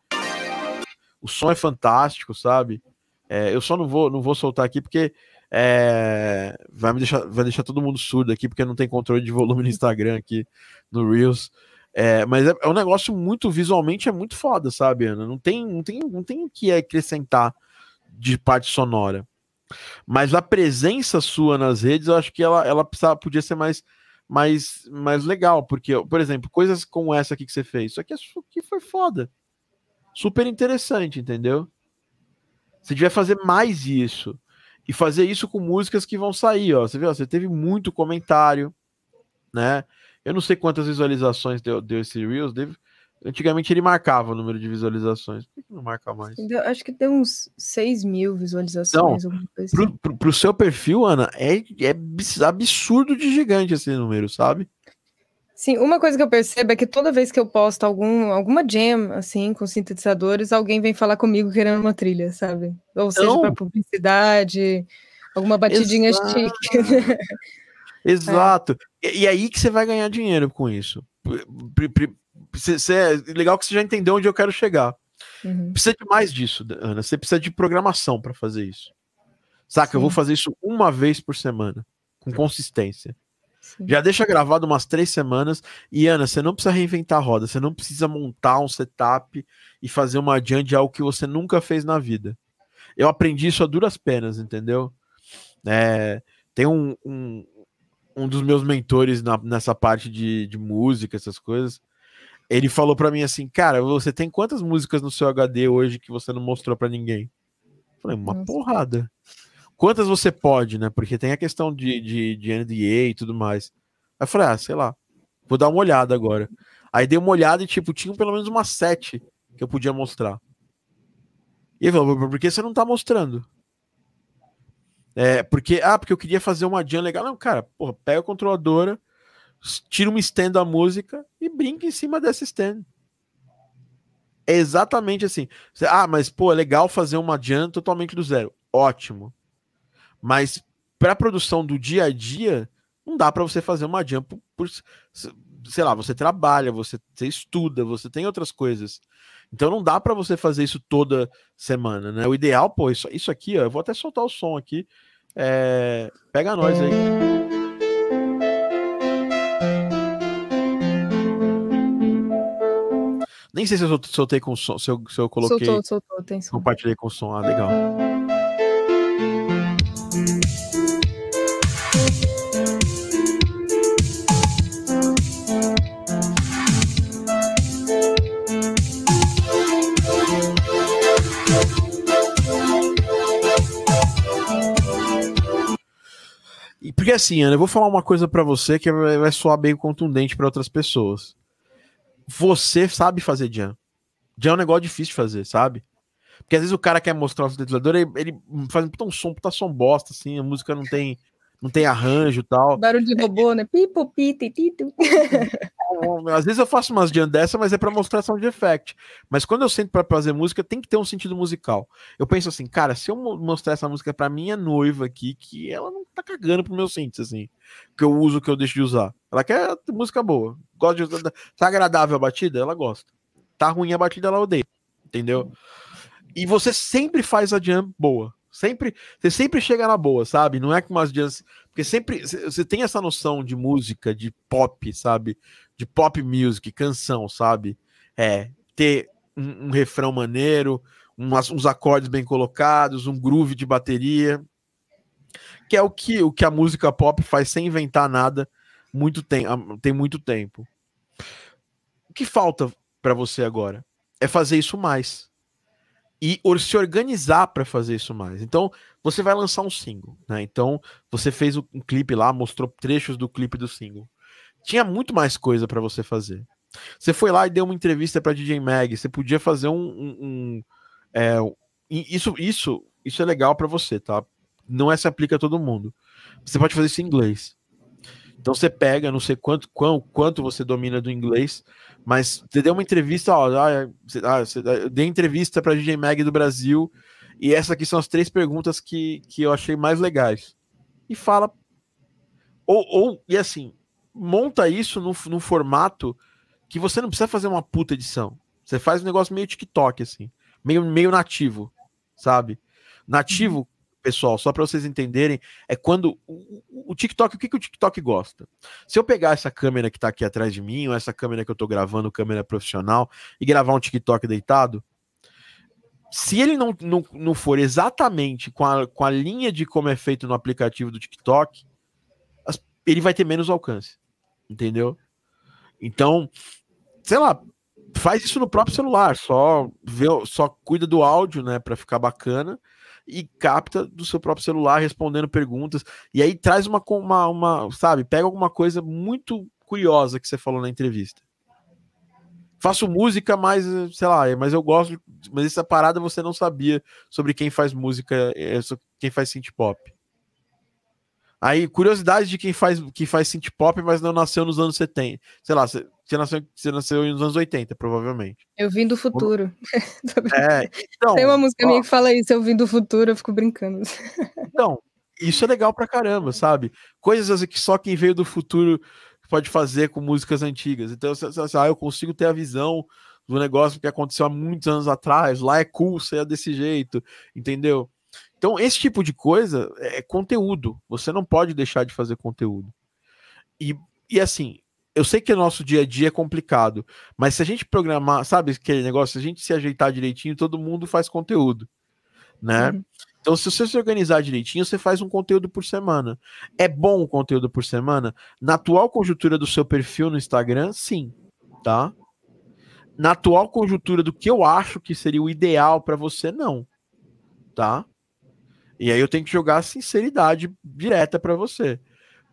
o som é fantástico, sabe? É, eu só não vou não vou soltar aqui porque é, vai me deixar vai deixar todo mundo surdo aqui porque não tem controle de volume no Instagram aqui no Reels. É, mas é, é, um negócio muito visualmente é muito foda, sabe, Ana? Não tem não tem não tem o que acrescentar de parte sonora. Mas a presença sua nas redes, eu acho que ela, ela precisava, podia ser mais, mais, mais legal, porque, por exemplo, coisas como essa aqui que você fez, isso aqui, isso aqui foi foda. Super interessante, entendeu? Você devia fazer mais isso. E fazer isso com músicas que vão sair, ó. Você viu? Você teve muito comentário, né? Eu não sei quantas visualizações deu, deu esse Reels, deve, Antigamente ele marcava o número de visualizações. Por que não marca mais? Acho que tem uns 6 mil visualizações. Então, pro, pro, pro, seu perfil, Ana, é, é absurdo de gigante esse número, sabe? Sim, uma coisa que eu percebo é que toda vez que eu posto algum, alguma jam, assim, com sintetizadores, alguém vem falar comigo querendo uma trilha, sabe? Ou seja, para publicidade, alguma batidinha Exato. chique. Exato. É. E, e aí que você vai ganhar dinheiro com isso você, é legal que você já entendeu onde eu quero chegar. Uhum. Precisa de mais disso, Ana. Você precisa de programação para fazer isso. Saca? Sim. Eu vou fazer isso uma vez por semana, com consistência. Sim. Já deixa gravado umas três semanas. E, Ana, você não precisa reinventar a roda. Você não precisa montar um setup e fazer uma jam de algo que você nunca fez na vida. Eu aprendi isso a duras penas, entendeu? É, tem um, um, um dos meus mentores na, nessa parte de, de música, essas coisas ele falou para mim assim, cara, você tem quantas músicas no seu HD hoje que você não mostrou para ninguém? Eu falei, uma Nossa. porrada. Quantas você pode, né? Porque tem a questão de, de, de NDA e tudo mais. Aí eu falei, ah, sei lá, vou dar uma olhada agora. Aí dei uma olhada e, tipo, tinha pelo menos umas sete que eu podia mostrar. E ele falou, por que você não tá mostrando? É, porque, ah, porque eu queria fazer uma jam legal. Não, cara, porra, pega a controladora, tira uma stand da música e brinca em cima dessa stand. É exatamente assim. Ah, mas pô, é legal fazer uma jam totalmente do zero. Ótimo. Mas para produção do dia a dia, não dá para você fazer uma jam por, por, sei lá, você trabalha, você, você, estuda, você tem outras coisas. Então não dá para você fazer isso toda semana, né? O ideal, pô, isso, isso aqui, ó, eu vou até soltar o som aqui. É, pega nós aí. Nem sei se eu soltei com som, se eu, se eu coloquei. Soltou, soltou, tem som. Compartilhei com som. Ah, legal. Porque assim, Ana, eu vou falar uma coisa para você que vai soar bem contundente para outras pessoas você sabe fazer jam. Jam é um negócio difícil de fazer, sabe? Porque às vezes o cara quer mostrar o sintetizador, ele, ele faz um som, puta som bosta, assim, a música não tem, não tem arranjo e tal. Barulho de robô, é, né? Pipo, pito, pito. Às vezes eu faço umas jam dessa, mas é para mostrar sound effect. Mas quando eu sento para fazer música, tem que ter um sentido musical. Eu penso assim, cara, se eu mostrar essa música para minha noiva aqui, que ela não tá cagando pro meu synths, assim, que eu uso, que eu deixo de usar. Ela quer música boa. Gosta de usar. Tá agradável a batida? Ela gosta. Tá ruim a batida, ela odeia. Entendeu? E você sempre faz a jam boa. Sempre, você sempre chega na boa, sabe? Não é com umas dias. Porque sempre você tem essa noção de música, de pop, sabe? De pop music, canção, sabe? É, ter um, um refrão maneiro, umas, uns acordes bem colocados, um groove de bateria. Que é o que, o que a música pop faz sem inventar nada muito tem, tem muito tempo. O que falta para você agora é fazer isso mais e se organizar para fazer isso mais. Então, você vai lançar um single, né? Então, você fez um clipe lá, mostrou trechos do clipe do single. Tinha muito mais coisa para você fazer. Você foi lá e deu uma entrevista para DJ Mag. Você podia fazer um, um, um é, isso, isso, isso é legal para você, tá? Não é se aplica a todo mundo. Você pode fazer isso em inglês. Então você pega, não sei quanto, quanto, quanto você domina do inglês, mas você deu uma entrevista, ó, ah, ah, eu dei entrevista para DJ Mag do Brasil, e essas aqui são as três perguntas que, que eu achei mais legais. E fala. Ou, ou e assim, monta isso no, no formato que você não precisa fazer uma puta edição. Você faz um negócio meio TikTok, assim, meio, meio nativo, sabe? Nativo, pessoal, só para vocês entenderem, é quando o, o, TikTok, o que, que o TikTok gosta? Se eu pegar essa câmera que tá aqui atrás de mim, ou essa câmera que eu tô gravando, câmera profissional, e gravar um TikTok deitado, se ele não, não, não for exatamente com a, com a linha de como é feito no aplicativo do TikTok, ele vai ter menos alcance. Entendeu? Então, sei lá, faz isso no próprio celular, só vê, só cuida do áudio, né, para ficar bacana e capta do seu próprio celular respondendo perguntas e aí traz uma, uma, uma sabe, pega alguma coisa muito curiosa que você falou na entrevista. Faço música, mas sei lá, mas eu gosto, mas essa parada você não sabia sobre quem faz música, é, quem faz synth pop. Aí, curiosidade de quem faz, quem faz synth pop, mas não nasceu nos anos 70. Sei lá, você, nasceu, você nasceu nos anos 80, provavelmente. Eu vim do futuro. é, então, Tem uma música ó, minha que fala isso, eu vim do futuro, eu fico brincando. Então, isso é legal pra caramba, sabe? Coisas que só quem veio do futuro pode fazer com músicas antigas. Então, você, você, ah, eu consigo ter a visão do negócio que aconteceu há muitos anos atrás, lá é cool ser desse jeito, entendeu? Então, esse tipo de coisa é conteúdo. Você não pode deixar de fazer conteúdo. E, e assim, eu sei que o nosso dia a dia é complicado, mas se a gente programar, sabe aquele negócio, se a gente se ajeitar direitinho, todo mundo faz conteúdo, né? Uhum. Então, se você se organizar direitinho, você faz um conteúdo por semana. É bom o conteúdo por semana? Na atual conjuntura do seu perfil no Instagram, sim, tá? Na atual conjuntura do que eu acho que seria o ideal para você, não, tá? E aí eu tenho que jogar a sinceridade direta para você.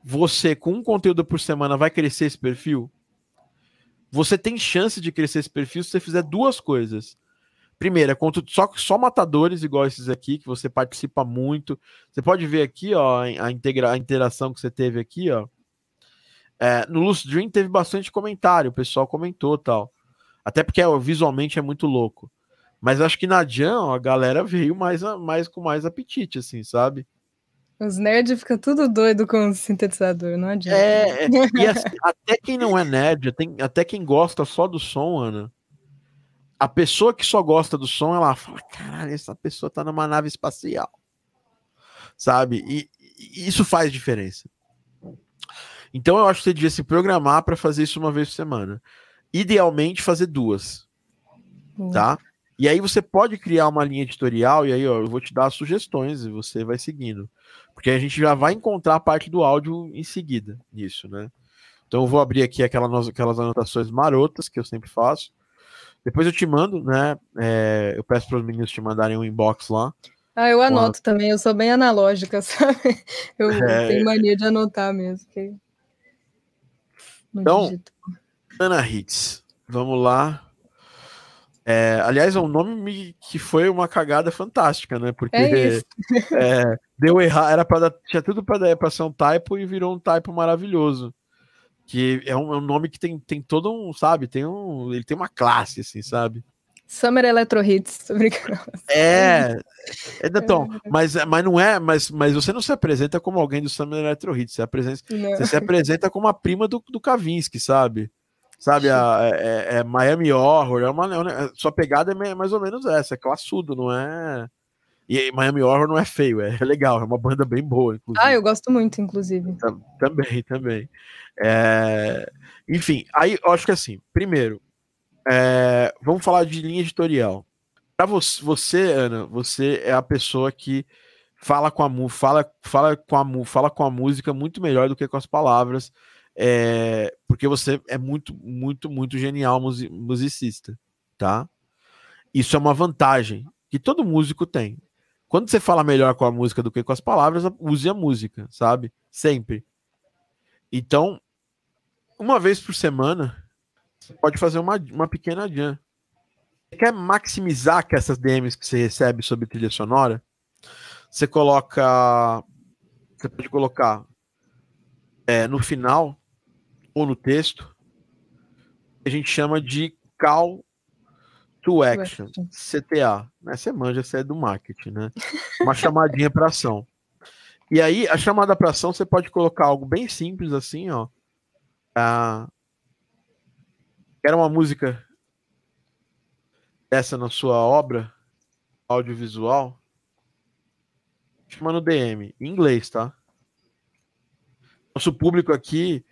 Você, com um conteúdo por semana, vai crescer esse perfil? Você tem chance de crescer esse perfil se você fizer duas coisas. Primeiro, é só, só matadores igual esses aqui, que você participa muito. Você pode ver aqui, ó, a, integra, a interação que você teve aqui, ó. É, no Loose Dream teve bastante comentário, o pessoal comentou tal. Até porque visualmente é muito louco. Mas acho que na Jam a galera veio mais, mais com mais apetite, assim, sabe? Os nerds ficam tudo doido com o sintetizador, não adianta. É, é e assim, até quem não é nerd, tem, até quem gosta só do som, Ana, a pessoa que só gosta do som, ela fala: caralho, essa pessoa tá numa nave espacial. Sabe? E, e isso faz diferença. Então eu acho que você devia se programar para fazer isso uma vez por semana. Idealmente fazer duas. Uhum. Tá? E aí você pode criar uma linha editorial, e aí ó, eu vou te dar sugestões e você vai seguindo. Porque a gente já vai encontrar a parte do áudio em seguida nisso, né? Então eu vou abrir aqui aquelas, aquelas anotações marotas que eu sempre faço. Depois eu te mando, né? É, eu peço para os meninos te mandarem um inbox lá. Ah, eu anoto também, eu sou bem analógica, sabe? Eu é... tenho mania de anotar mesmo. Que... Então, digito. Ana Hits, vamos lá. É, aliás, é um nome que foi uma cagada fantástica, né? Porque é é, deu errado, era para tinha tudo para ser um typo e virou um typo maravilhoso. Que é um, é um, nome que tem, tem todo um, sabe? Tem um, ele tem uma classe, assim, sabe? Summer Electro Hits, brincando. É, é então, mas, mas não é, mas, mas você não se apresenta como alguém do Summer Electro Hits, você, apresenta, você se apresenta como a prima do, do Kavinsky, sabe? Sabe, a, é, é, é, Miami Horror, é uma, é é, sua pegada é mais ou menos essa, é classudo, não é? E Miami Horror não é feio, é legal, é uma banda bem boa, inclusive. Ah, eu gosto muito, inclusive. Também, também. É... Enfim, aí eu acho que assim, primeiro, é... vamos falar de linha editorial. Para você, você, Ana, você é a pessoa que fala com a fala, fala com a fala com a música muito melhor do que com as palavras é, porque você é muito, muito, muito genial musicista, tá? Isso é uma vantagem que todo músico tem. Quando você fala melhor com a música do que com as palavras, use a música, sabe? Sempre. Então, uma vez por semana, você pode fazer uma, uma pequena jam. Você quer maximizar que essas DMs que você recebe sobre trilha sonora? Você coloca. Você pode colocar é, no final ou no texto a gente chama de call to action, CTA. Né? Você manja, você é do marketing, né? Uma chamadinha para ação. E aí, a chamada para ação, você pode colocar algo bem simples assim, ó. Ah, era uma música essa na sua obra audiovisual? Chama no DM, em inglês, tá? Nosso público aqui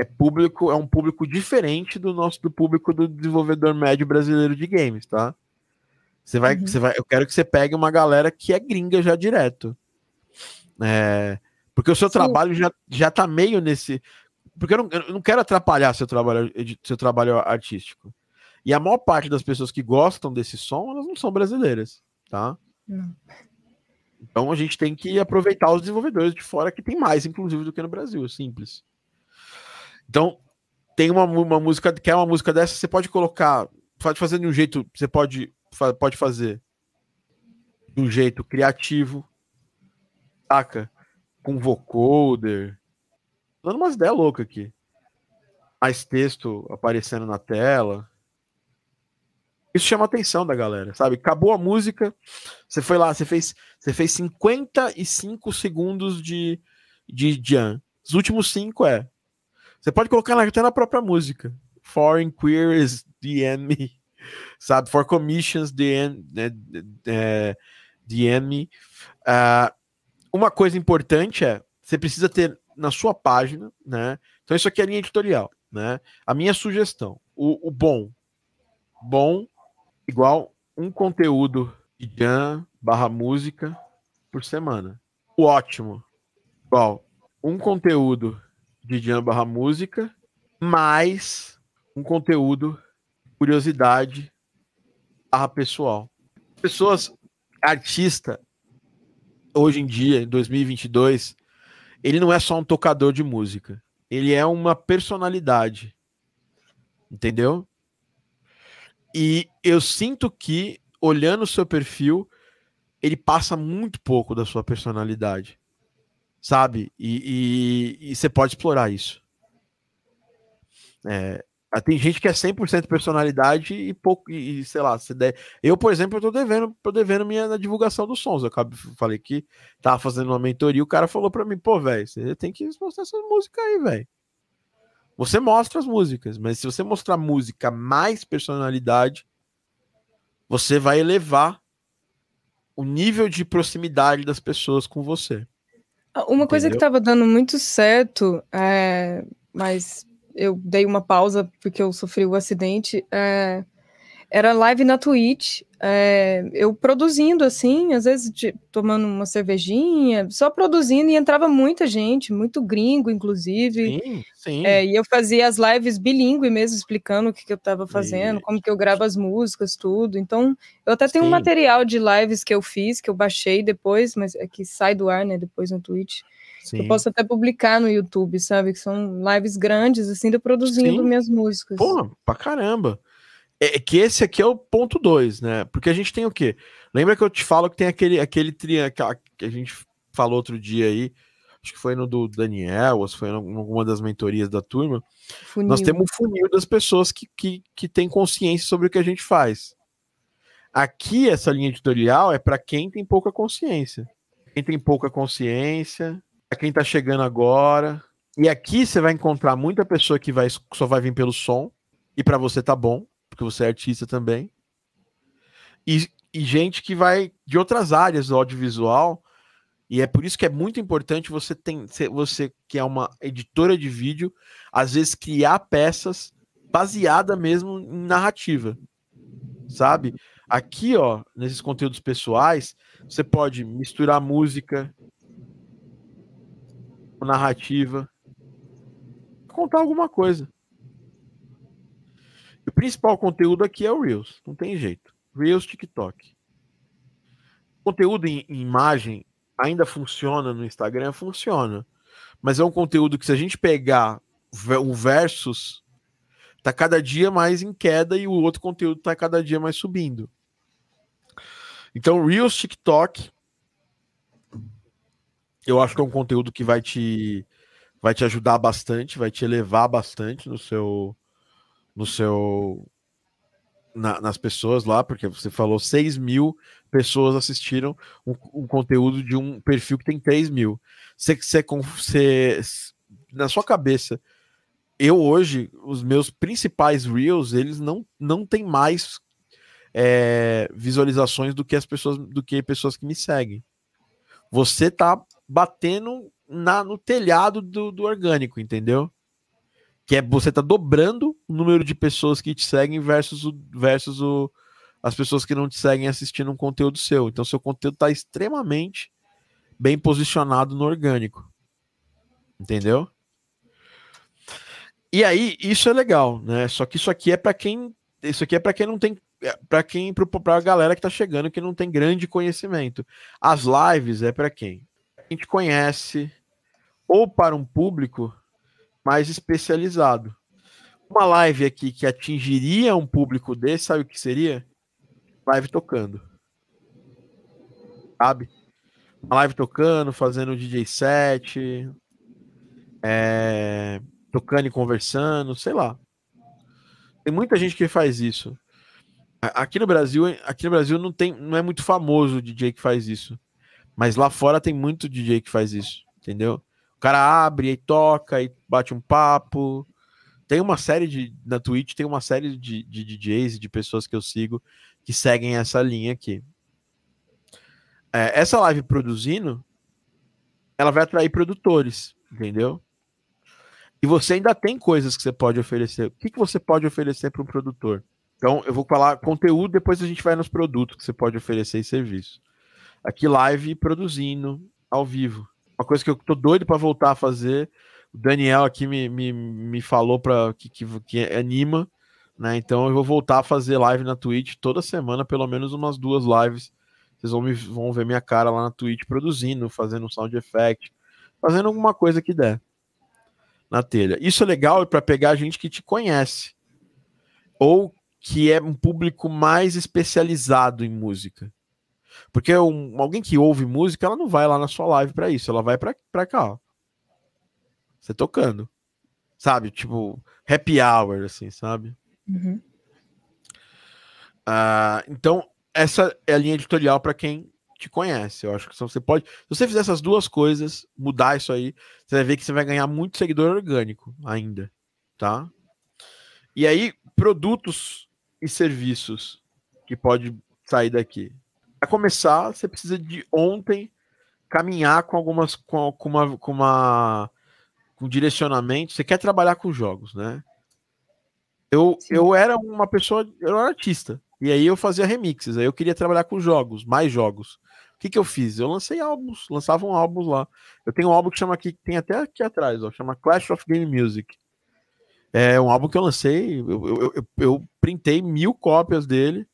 é público, é um público diferente do nosso do público do desenvolvedor médio brasileiro de games, tá? Você vai, uhum. você vai, eu quero que você pegue uma galera que é gringa já direto. É, porque o seu Sim. trabalho já, já tá meio nesse. Porque eu não, eu não quero atrapalhar seu trabalho, seu trabalho artístico. E a maior parte das pessoas que gostam desse som, elas não são brasileiras, tá? Não. Então a gente tem que aproveitar os desenvolvedores de fora que tem mais, inclusive, do que no Brasil, é simples. Então, tem uma, uma música, quer uma música dessa, você pode colocar, pode fazer de um jeito, você pode, pode fazer de um jeito criativo, saca? Com vocoder. Dando umas ideias loucas aqui. Mais texto aparecendo na tela. Isso chama a atenção da galera, sabe? Acabou a música, você foi lá, você fez, você fez 55 segundos de, de Jan. Os últimos cinco é. Você pode colocar até na própria música. Foreign queers the enemy, sabe? For commissions the, en, the, the, the enemy. Uh, uma coisa importante é, você precisa ter na sua página, né? Então isso aqui é a linha editorial, né? A minha sugestão, o, o bom, bom igual um conteúdo de jam barra música por semana. O ótimo, igual um conteúdo jam barra música mais um conteúdo curiosidade barra pessoal. Pessoas, artista, hoje em dia, em 2022, ele não é só um tocador de música. Ele é uma personalidade. Entendeu? E eu sinto que, olhando o seu perfil, ele passa muito pouco da sua personalidade. Sabe? E, e, e você pode explorar isso. É, tem gente que é 100% personalidade e pouco, e, sei lá, se der. Eu, por exemplo, eu tô devendo, tô devendo minha divulgação dos sons. Eu acabei, falei que tava fazendo uma mentoria, o cara falou para mim, pô, velho, você tem que mostrar essas músicas aí, velho. Você mostra as músicas, mas se você mostrar música mais personalidade, você vai elevar o nível de proximidade das pessoas com você. Uma Entendeu? coisa que estava dando muito certo, é, mas eu dei uma pausa porque eu sofri o um acidente. É, era live na Twitch, é, eu produzindo assim, às vezes de, tomando uma cervejinha, só produzindo e entrava muita gente, muito gringo, inclusive. Sim, sim. É, e eu fazia as lives bilíngue mesmo, explicando o que, que eu estava fazendo, Isso. como que eu gravo as músicas, tudo. Então, eu até tenho sim. um material de lives que eu fiz, que eu baixei depois, mas é que sai do ar, né, depois no Twitch. Sim. Eu posso até publicar no YouTube, sabe? Que são lives grandes, assim, de produzindo minhas músicas. Pô, pra caramba. É, é que esse aqui é o ponto 2, né? Porque a gente tem o quê? Lembra que eu te falo que tem aquele, aquele tria que a gente falou outro dia aí, acho que foi no do Daniel, ou se foi em alguma das mentorias da turma. Funil. Nós temos um funil das pessoas que, que, que têm consciência sobre o que a gente faz. Aqui, essa linha editorial é para quem tem pouca consciência. Quem tem pouca consciência, para quem tá chegando agora. E aqui você vai encontrar muita pessoa que vai, só vai vir pelo som, e para você tá bom, porque você é artista também. E, e gente que vai de outras áreas do audiovisual, e é por isso que é muito importante você tem, você que é uma editora de vídeo, às vezes criar peças baseada mesmo em narrativa. Sabe? Aqui, ó, nesses conteúdos pessoais, você pode misturar música, narrativa, contar alguma coisa. O principal conteúdo aqui é o Reels, não tem jeito. Reels, TikTok. Conteúdo em, em imagem ainda funciona no Instagram? Funciona. Mas é um conteúdo que, se a gente pegar o versus, tá cada dia mais em queda e o outro conteúdo tá cada dia mais subindo. Então, Reels, TikTok eu acho que é um conteúdo que vai te vai te ajudar bastante, vai te elevar bastante no seu no seu na, nas pessoas lá, porque você falou 6 mil pessoas assistiram um, um, conteúdo de um perfil que tem 3 mil. Você, você, você, na sua cabeça, eu hoje, os meus principais reels, eles não, não tem mais é, visualizações do que as pessoas do que pessoas que me seguem. Você tá batendo na, no telhado do, do orgânico, entendeu? Que é você tá dobrando o número de pessoas que te seguem versus o, versus o, as pessoas que não te seguem assistindo um conteúdo seu. Então, seu conteúdo está extremamente bem posicionado no orgânico. Entendeu? E aí, isso é legal, né? Só que isso aqui é para quem. Isso aqui é para quem não tem. É para quem. Para a galera que tá chegando que não tem grande conhecimento. As lives é para quem? A gente conhece. Ou para um público mais especializado. Uma live aqui que atingiria um público desse, sabe o que seria? Live tocando. Sabe? Uma live tocando, fazendo DJ set, é, tocando e conversando, sei lá. Tem muita gente que faz isso. Aqui no Brasil, aqui no Brasil não tem, não é muito famoso o DJ que faz isso. Mas lá fora tem muito DJ que faz isso, entendeu? O cara abre e toca e bate um papo. Tem uma série de. Na Twitch tem uma série de, de DJs e de pessoas que eu sigo que seguem essa linha aqui. É, essa live produzindo, ela vai atrair produtores, entendeu? E você ainda tem coisas que você pode oferecer. O que, que você pode oferecer para um produtor? Então, eu vou falar conteúdo, depois a gente vai nos produtos que você pode oferecer e serviço. Aqui, live produzindo ao vivo uma coisa que eu tô doido para voltar a fazer. O Daniel aqui me, me, me falou para que, que, que anima, né? Então eu vou voltar a fazer live na Twitch toda semana, pelo menos umas duas lives. Vocês vão, me, vão ver minha cara lá na Twitch produzindo, fazendo um sound effect, fazendo alguma coisa que der na telha. Isso é legal para pegar gente que te conhece ou que é um público mais especializado em música. Porque um, alguém que ouve música, ela não vai lá na sua live para isso, ela vai para cá. Ó. Você tocando. Sabe? Tipo, happy hour, assim, sabe? Uhum. Uh, então, essa é a linha editorial para quem te conhece. Eu acho que você pode. Se você fizer essas duas coisas, mudar isso aí, você vai ver que você vai ganhar muito seguidor orgânico ainda. Tá? E aí, produtos e serviços que pode sair daqui. Para começar, você precisa de ontem caminhar com algumas com, com uma com uma com direcionamento. Você quer trabalhar com jogos, né? Eu, eu era uma pessoa, eu era um artista. E aí eu fazia remixes. Aí eu queria trabalhar com jogos, mais jogos. O que, que eu fiz? Eu lancei álbuns, lançavam um álbuns lá. Eu tenho um álbum que chama aqui, tem até aqui atrás, ó, chama Clash of Game Music. É um álbum que eu lancei, eu, eu, eu, eu printei mil cópias dele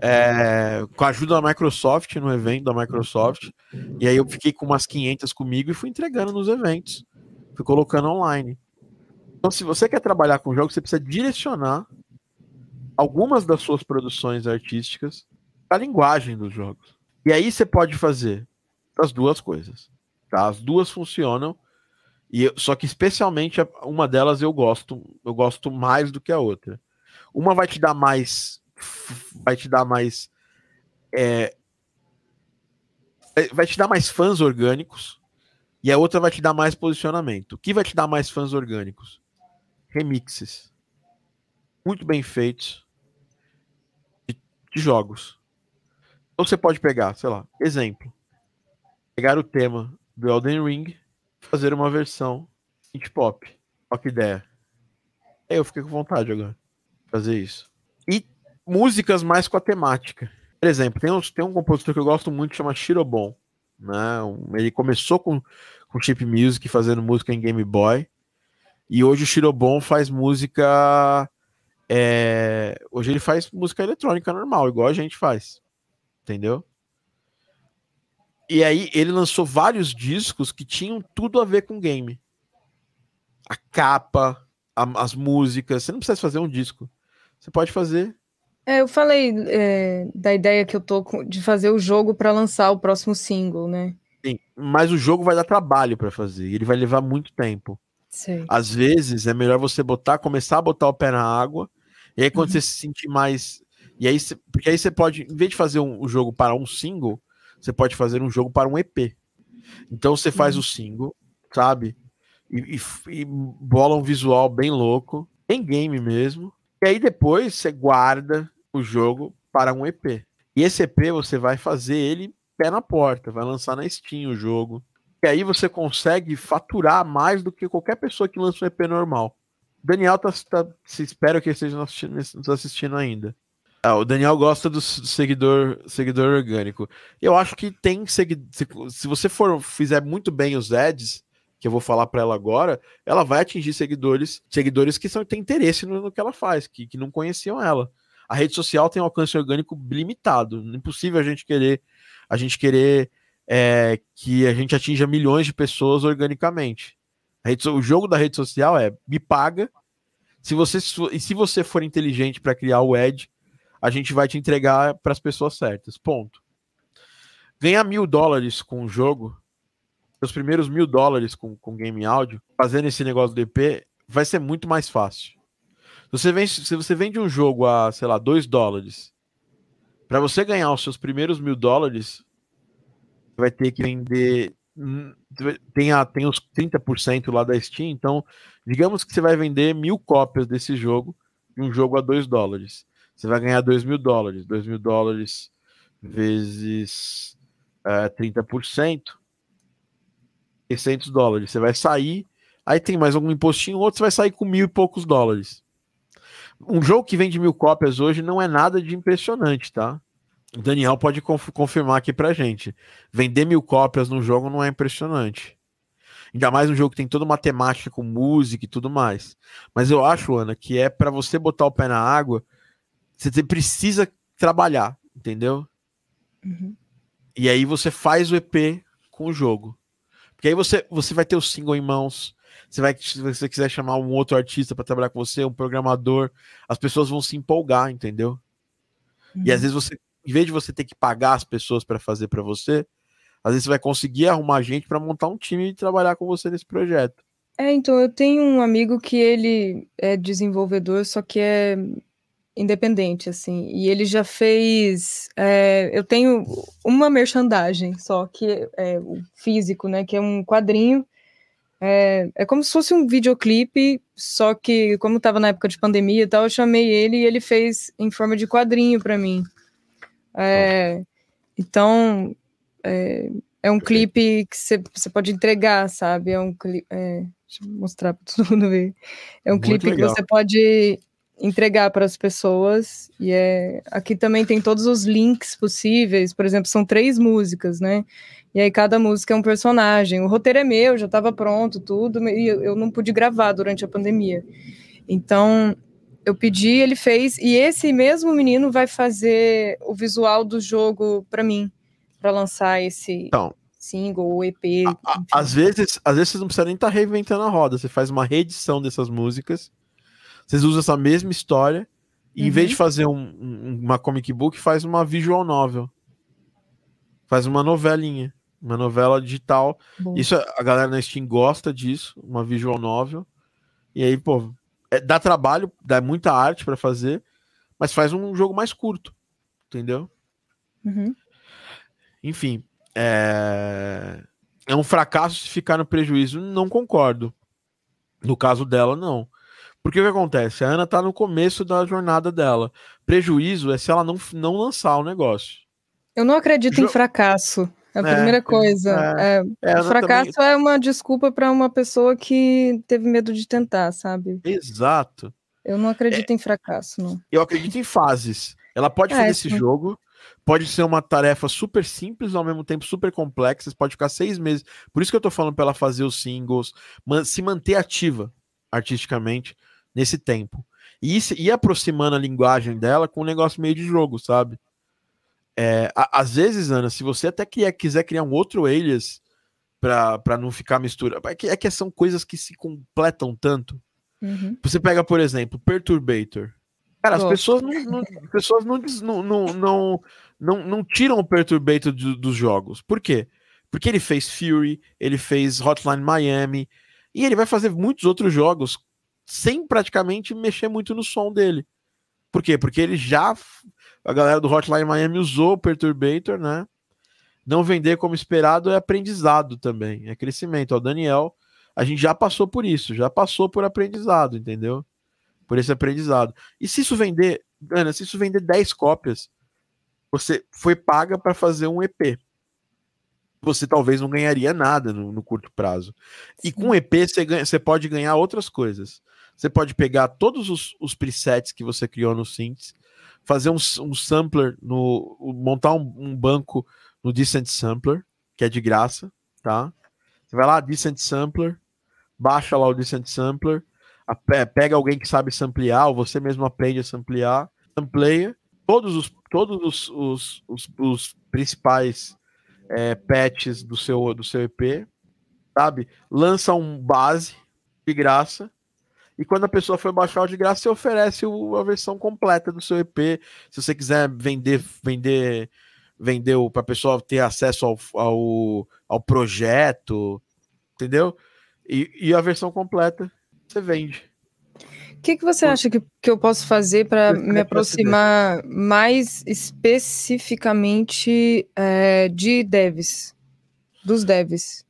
é, com a ajuda da Microsoft, no evento da Microsoft. E aí eu fiquei com umas 500 comigo e fui entregando nos eventos. Fui colocando online. Então, se você quer trabalhar com jogos, você precisa direcionar algumas das suas produções artísticas para a linguagem dos jogos. E aí você pode fazer as duas coisas. Tá? As duas funcionam. E só que especialmente uma delas eu gosto, eu gosto mais do que a outra. Uma vai te dar mais vai te dar mais. É, vai te dar mais fãs orgânicos e a outra vai te dar mais posicionamento. O que vai te dar mais fãs orgânicos? Remixes. Muito bem feitos de, de jogos. Então você pode pegar, sei lá, exemplo. Pegar o tema do Elden Ring fazer uma versão synth pop. Olha que ideia. Eu fiquei com vontade agora fazer isso. Músicas mais com a temática. Por exemplo, tem um, tem um compositor que eu gosto muito que chama Shirobon. Né? Ele começou com, com chip music, fazendo música em Game Boy. E hoje o Shirobon faz música. É... Hoje ele faz música eletrônica normal, igual a gente faz. Entendeu? E aí ele lançou vários discos que tinham tudo a ver com game. A capa, a, as músicas. Você não precisa fazer um disco. Você pode fazer é, eu falei é, da ideia que eu tô de fazer o jogo para lançar o próximo single, né? Sim, mas o jogo vai dar trabalho para fazer, ele vai levar muito tempo. Sim. Às vezes é melhor você botar, começar a botar o pé na água, e aí quando uhum. você se sentir mais. E aí, porque aí você pode, em vez de fazer um, um, jogo para um single, você pode fazer um jogo para um EP. Então você faz uhum. o single, sabe? E, e, e bola um visual bem louco, em game mesmo. E aí depois você guarda o jogo para um EP. E esse EP você vai fazer ele pé na porta, vai lançar na Steam o jogo. E aí você consegue faturar mais do que qualquer pessoa que lança um EP normal. Daniel tá, tá se espero que esteja nos assistindo ainda. Ah, o Daniel gosta do, do, seguidor seguidor orgânico. Eu acho que tem seguidor. Se, se, você for fizer muito bem os ads, que eu vou falar para ela agora, ela vai atingir seguidores, seguidores que são, têm interesse no, no que ela faz, que, que não conheciam ela. A rede social tem um alcance orgânico limitado. Impossível a gente querer a gente querer é, que a gente atinja milhões de pessoas organicamente. Rede, o jogo da rede social é me paga. Se você, e se você for inteligente para criar o ad, a gente vai te entregar para as pessoas certas. Ponto. Ganhar mil dólares com o jogo, os primeiros mil dólares com, com game áudio, fazendo esse negócio do EP, vai ser muito mais fácil. Se você vende, se você vende um jogo a, sei lá, dois dólares, para você ganhar os seus primeiros mil dólares, vai ter que vender. Hum, tem, a, tem os 30% lá da Steam, então digamos que você vai vender mil cópias desse jogo, de um jogo a 2 dólares. Você vai ganhar 2 mil dólares. 2 mil dólares vezes é, 30%, 600 dólares. Você vai sair, aí tem mais algum impostinho, outro você vai sair com mil e poucos dólares. Um jogo que vende mil cópias hoje não é nada de impressionante, tá? O Daniel pode conf confirmar aqui pra gente. Vender mil cópias num jogo não é impressionante. Ainda mais um jogo que tem toda uma temática com música e tudo mais. Mas eu acho, Ana, que é para você botar o pé na água, você precisa trabalhar, entendeu? Uhum. E aí você faz o EP com o jogo. Porque aí você, você vai ter o single em mãos. Você vai, se você quiser chamar um outro artista para trabalhar com você, um programador, as pessoas vão se empolgar, entendeu? Uhum. E às uhum. vezes você em vez de você ter que pagar as pessoas para fazer para você, às vezes você vai conseguir arrumar gente para montar um time e trabalhar com você nesse projeto. É, então eu tenho um amigo que ele é desenvolvedor, só que é independente, assim, e ele já fez. É, eu tenho uma merchandising só, que é o físico, né? Que é um quadrinho. É, é como se fosse um videoclipe, só que, como estava na época de pandemia e tal, eu chamei ele e ele fez em forma de quadrinho para mim. É, então, é, é um clipe que você pode entregar, sabe? É um clipe. É, deixa eu mostrar para todo mundo ver. É um Muito clipe legal. que você pode entregar para as pessoas. E é aqui também tem todos os links possíveis. Por exemplo, são três músicas, né? E aí cada música é um personagem. O roteiro é meu, já estava pronto, tudo, e eu não pude gravar durante a pandemia. Então, eu pedi, ele fez, e esse mesmo menino vai fazer o visual do jogo para mim, para lançar esse então, single, ou EP. A, a, às vezes, às vezes você não precisa nem estar tá reinventando a roda, você faz uma reedição dessas músicas, vocês usam essa mesma história, e uhum. em vez de uhum. fazer um, um, uma comic book, faz uma visual novel. Faz uma novelinha, uma novela digital. Bom. Isso a galera na Steam gosta disso, uma visual novel. E aí, pô, é, dá trabalho, dá muita arte para fazer, mas faz um jogo mais curto, entendeu? Uhum. Enfim, é... é um fracasso se ficar no prejuízo. Não concordo. No caso dela, não. Porque o que acontece? A Ana tá no começo da jornada dela. Prejuízo é se ela não, não lançar o negócio. Eu não acredito jo... em fracasso. É a é, primeira coisa. É, é, é o fracasso também... é uma desculpa para uma pessoa que teve medo de tentar, sabe? Exato. Eu não acredito em fracasso, não. Eu acredito em fases. Ela pode fazer esse jogo, pode ser uma tarefa super simples, ao mesmo tempo super complexa, pode ficar seis meses. Por isso que eu tô falando para ela fazer os singles, se manter ativa artisticamente nesse tempo. E ir aproximando a linguagem dela com um negócio meio de jogo, sabe? É, a, às vezes, Ana, se você até criar, quiser criar um outro alias para não ficar mistura, é que, é que são coisas que se completam tanto. Uhum. Você pega, por exemplo, Perturbator. Cara, as pessoas não, não, pessoas não, não, não, não, não, não tiram o Perturbator do, dos jogos. Por quê? Porque ele fez Fury, ele fez Hotline Miami, e ele vai fazer muitos outros jogos sem praticamente mexer muito no som dele. Por quê? Porque ele já. A galera do Hotline Miami usou o Perturbator, né? Não vender como esperado é aprendizado também, é crescimento. O Daniel, a gente já passou por isso, já passou por aprendizado, entendeu? Por esse aprendizado. E se isso vender, Ana, se isso vender 10 cópias, você foi paga para fazer um EP. Você talvez não ganharia nada no, no curto prazo. E com EP você, ganha, você pode ganhar outras coisas. Você pode pegar todos os, os presets que você criou no Synths, fazer um, um sampler, no, montar um, um, banco no Decent Sampler, que é de graça, tá? Você vai lá, Decent Sampler, baixa lá o Decent Sampler, pega alguém que sabe samplear, ou você mesmo aprende a samplear, sampleia todos os, todos os, os, os, os principais é, patches do seu, do seu EP, sabe? Lança um base de graça. E quando a pessoa for baixar o de graça, você oferece o, a versão completa do seu EP. Se você quiser vender, vender, vender para a pessoa ter acesso ao, ao, ao projeto, entendeu? E, e a versão completa você vende. O que, que você acha que, que eu posso fazer para me aproximar mais especificamente é, de devs? Dos devs.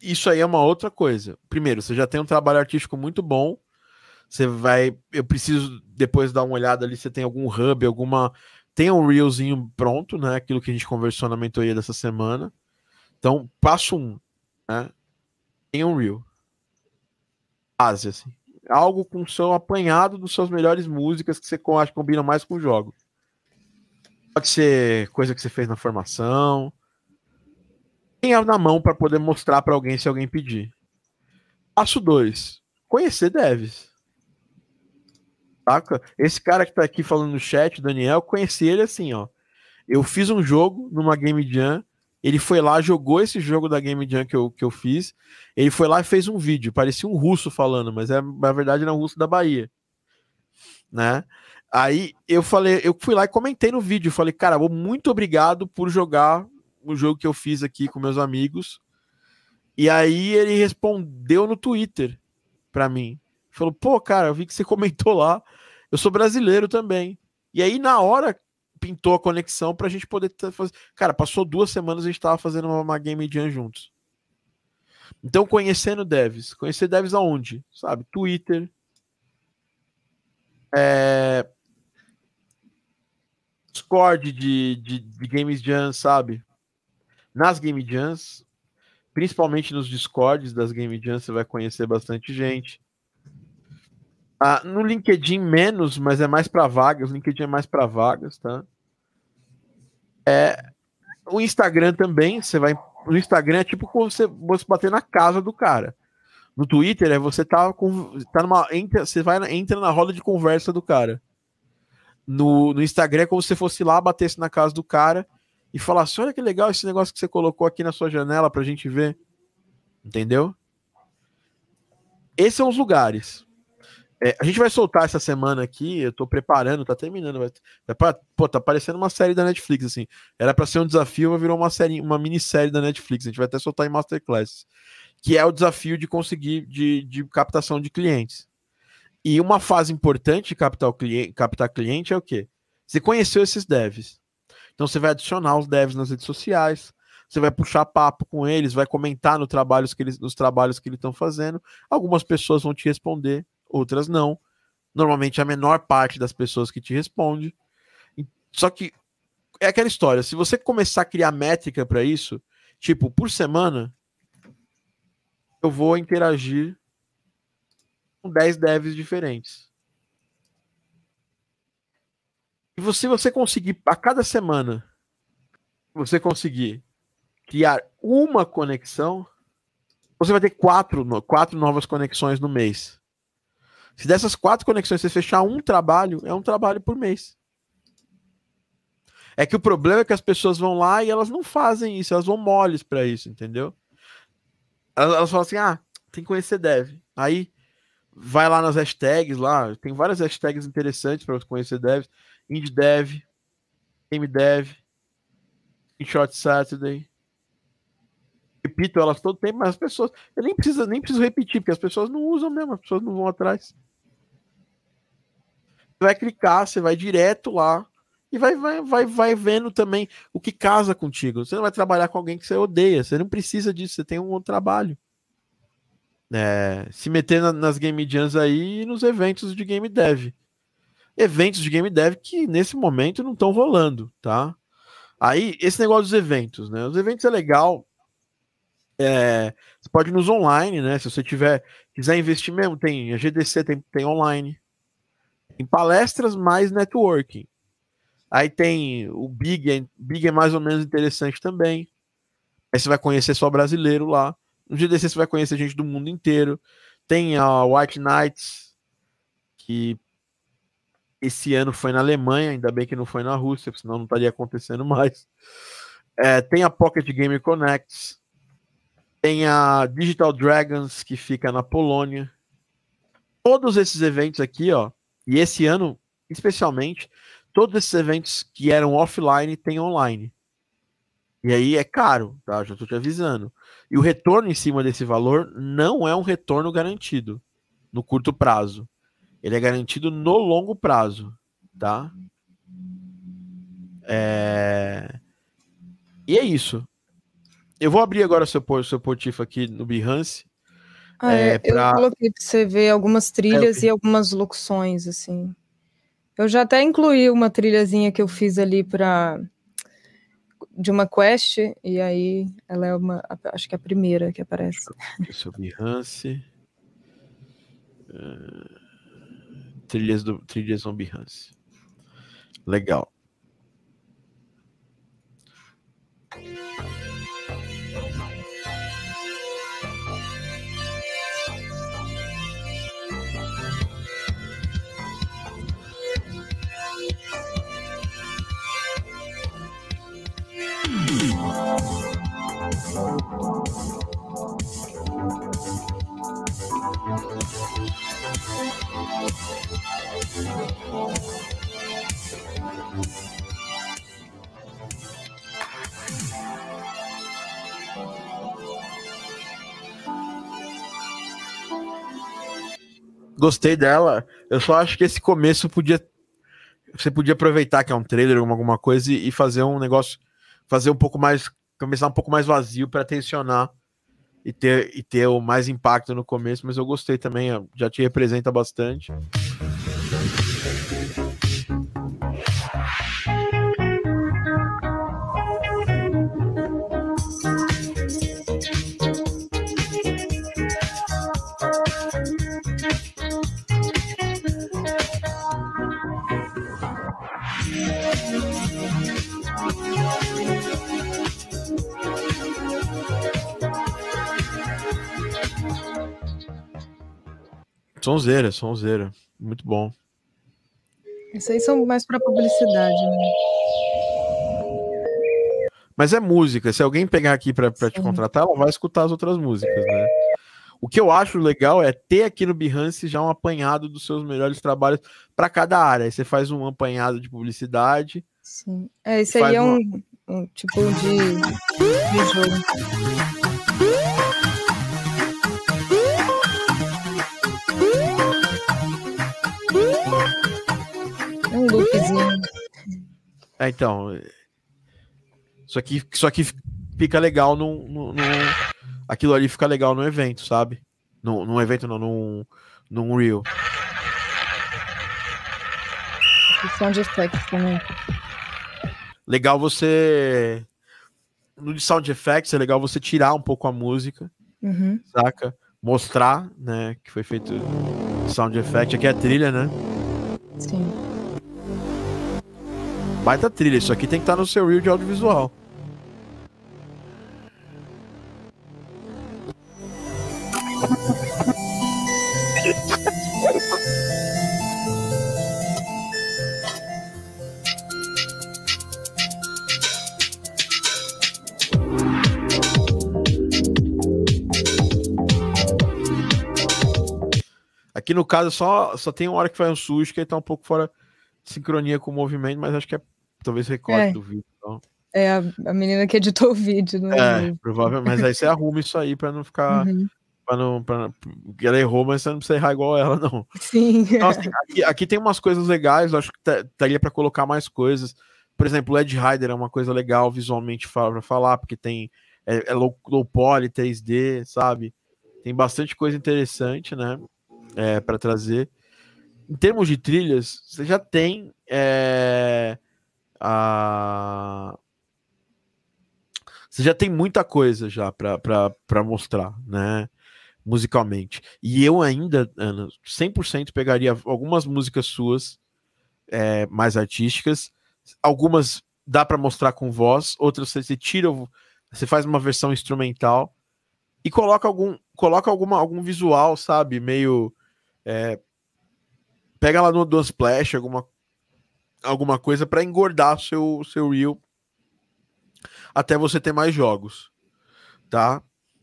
Isso aí é uma outra coisa. Primeiro, você já tem um trabalho artístico muito bom. Você vai. Eu preciso depois dar uma olhada ali. Você tem algum hub, alguma. Tem um reelzinho pronto, né? Aquilo que a gente conversou na mentoria dessa semana. Então, passo um, né? Tem um reel. Base, assim algo com seu apanhado dos suas melhores músicas que você acha que combina mais com o jogo. Pode ser coisa que você fez na formação. Tenha na mão para poder mostrar para alguém se alguém pedir. Passo 2. Conhecer devs. Saca? Esse cara que tá aqui falando no chat, Daniel, conheci ele assim, ó. Eu fiz um jogo numa Game Jam ele foi lá, jogou esse jogo da Game Jam que eu, que eu fiz. Ele foi lá e fez um vídeo. Parecia um russo falando, mas é, na verdade era um russo da Bahia. Né? Aí eu falei, eu fui lá e comentei no vídeo. Falei, cara, muito obrigado por jogar o jogo que eu fiz aqui com meus amigos. E aí ele respondeu no Twitter para mim. Falou, pô, cara, eu vi que você comentou lá. Eu sou brasileiro também. E aí, na hora pintou a conexão pra gente poder fazer. Cara, passou duas semanas e a gente tava fazendo uma, uma Game Jam juntos. Então, conhecendo devs. Conhecer devs aonde? Sabe? Twitter. É... Discord de, de, de Games Jam, sabe? Nas Game Jams, principalmente nos Discords das Game Jams, você vai conhecer bastante gente. Ah, no LinkedIn menos, mas é mais para vagas. O LinkedIn é mais para vagas, tá? É, o Instagram também, você vai. No Instagram é tipo você, você bater na casa do cara. No Twitter é você tá com. Tá numa, entra, você vai, entra na roda de conversa do cara. No, no Instagram é como se fosse lá, batesse na casa do cara e falasse: olha que legal esse negócio que você colocou aqui na sua janela pra gente ver. Entendeu? Esses são os lugares. É, a gente vai soltar essa semana aqui, eu tô preparando, tá terminando. Vai, é pra, pô, tá parecendo uma série da Netflix, assim. Era para ser um desafio, mas virou uma série, uma minissérie da Netflix. A gente vai até soltar em Masterclass. Que é o desafio de conseguir de, de captação de clientes. E uma fase importante de captar, cliente, captar cliente é o quê? Você conheceu esses devs. Então você vai adicionar os devs nas redes sociais, você vai puxar papo com eles, vai comentar no que eles, nos trabalhos que eles estão fazendo. Algumas pessoas vão te responder, outras não. Normalmente a menor parte das pessoas que te responde. Só que é aquela história, se você começar a criar métrica para isso, tipo, por semana, eu vou interagir com 10 devs diferentes. E se você conseguir, a cada semana, você conseguir criar uma conexão, você vai ter quatro, quatro novas conexões no mês. Se dessas quatro conexões você fechar um trabalho, é um trabalho por mês. É que o problema é que as pessoas vão lá e elas não fazem isso, elas vão moles para isso, entendeu? Elas, elas, falam assim: ah, tem que conhecer dev. Aí vai lá nas hashtags lá, tem várias hashtags interessantes para você conhecer devs. Indie Dev, Game Dev, Screenshot Saturday. repito elas todo tempo, mas as pessoas. Eu nem preciso, nem preciso repetir, porque as pessoas não usam mesmo, as pessoas não vão atrás. Você vai clicar, você vai direto lá e vai, vai, vai, vai vendo também o que casa contigo. Você não vai trabalhar com alguém que você odeia, você não precisa disso, você tem um outro trabalho. É, se meter na, nas game jams aí e nos eventos de game dev. Eventos de game dev que nesse momento não estão rolando, tá? Aí, esse negócio dos eventos, né? Os eventos é legal. É, você pode ir nos online, né? Se você tiver, quiser investir mesmo, tem a GDC, tem, tem online. Tem palestras mais networking. Aí tem o Big, Big é mais ou menos interessante também. Aí você vai conhecer só brasileiro lá. No GDC você vai conhecer gente do mundo inteiro. Tem a White Knights, que esse ano foi na Alemanha, ainda bem que não foi na Rússia, senão não estaria acontecendo mais. É, tem a Pocket Game Connects, tem a Digital Dragons, que fica na Polônia. Todos esses eventos aqui, ó, e esse ano, especialmente, todos esses eventos que eram offline tem online. E aí é caro, tá? Já estou te avisando. E o retorno em cima desse valor não é um retorno garantido no curto prazo. Ele é garantido no longo prazo, tá? É... E é isso. Eu vou abrir agora seu, seu Potifa aqui no Behance. Ah, é, pra... Eu coloquei para você ver algumas trilhas é, e algumas locuções, assim. Eu já até incluí uma trilhazinha que eu fiz ali para de uma quest, e aí ela é uma, acho que é a primeira que aparece. Seu Behance. Uh... Trilhas do Trilhas on Behance. Legal. Gostei dela. Eu só acho que esse começo podia. Você podia aproveitar que é um trailer, alguma, alguma coisa, e fazer um negócio. Fazer um pouco mais. Começar um pouco mais vazio para tensionar e ter, e ter o mais impacto no começo, mas eu gostei também, já te representa bastante. Sonzeira, sonzeira. Muito bom. Esses aí são mais para publicidade, né? Mas é música. Se alguém pegar aqui para te contratar, ela vai escutar as outras músicas, né? O que eu acho legal é ter aqui no Behance já um apanhado dos seus melhores trabalhos para cada área. Aí você faz um apanhado de publicidade. Sim. É, esse aí é um, uma... um, tipo de, de um loopzinho. É, então. Isso aqui, isso aqui fica legal no, no, no, Aquilo ali fica legal no evento, sabe? No, no evento, não, num, num Reel. Sound effects também. Legal você. No de sound effects é legal você tirar um pouco a música, uhum. saca? Mostrar, né, que foi feito sound effect. Aqui é a trilha, né? Sim. Baita trilha, isso aqui tem que estar tá no seu reel de audiovisual. Aqui no caso só, só tem uma hora que faz um sujo que ele tá um pouco fora de sincronia com o movimento, mas acho que é talvez recorte é. do vídeo. Então. É a, a menina que editou o vídeo, não é? É, provavelmente. Mas aí você arruma isso aí pra não ficar. Uhum. Pra não, pra, porque ela errou, mas você não precisa errar igual ela, não. Sim. Então, assim, aqui, aqui, tem umas coisas legais, acho que daria para colocar mais coisas. Por exemplo, o Ed Rider é uma coisa legal visualmente para falar, porque tem é, é low, low poly, 3D, sabe? Tem bastante coisa interessante, né? É, para trazer. Em termos de trilhas, você já tem é, a você já tem muita coisa já para mostrar, né? Musicalmente. E eu ainda, Ana, 100% pegaria algumas músicas suas é, mais artísticas, algumas dá para mostrar com voz, outras você, você tira, você faz uma versão instrumental e coloca algum, coloca alguma, algum visual, sabe? Meio. É, pega lá no, no Splash alguma, alguma coisa para engordar seu, seu reel até você ter mais jogos, tá?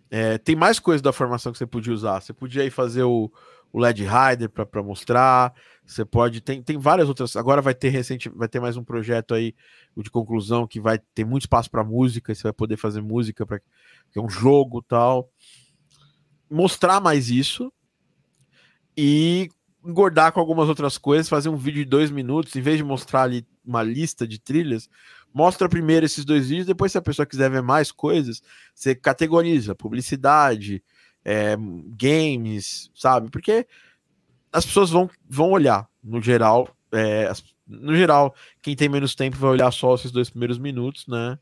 É, tem mais coisas da formação que você podia usar. Você podia aí fazer o, o LED Rider para mostrar. Você pode. Tem, tem várias outras. Agora vai ter recente, vai ter mais um projeto aí de conclusão que vai ter muito espaço para música. Você vai poder fazer música para é um jogo tal. Mostrar mais isso e engordar com algumas outras coisas, fazer um vídeo de dois minutos, em vez de mostrar ali uma lista de trilhas, mostra primeiro esses dois vídeos, depois, se a pessoa quiser ver mais coisas, você categoriza publicidade, é, games, sabe? Porque as pessoas vão, vão olhar, no geral, é, no geral, quem tem menos tempo vai olhar só esses dois primeiros minutos, né?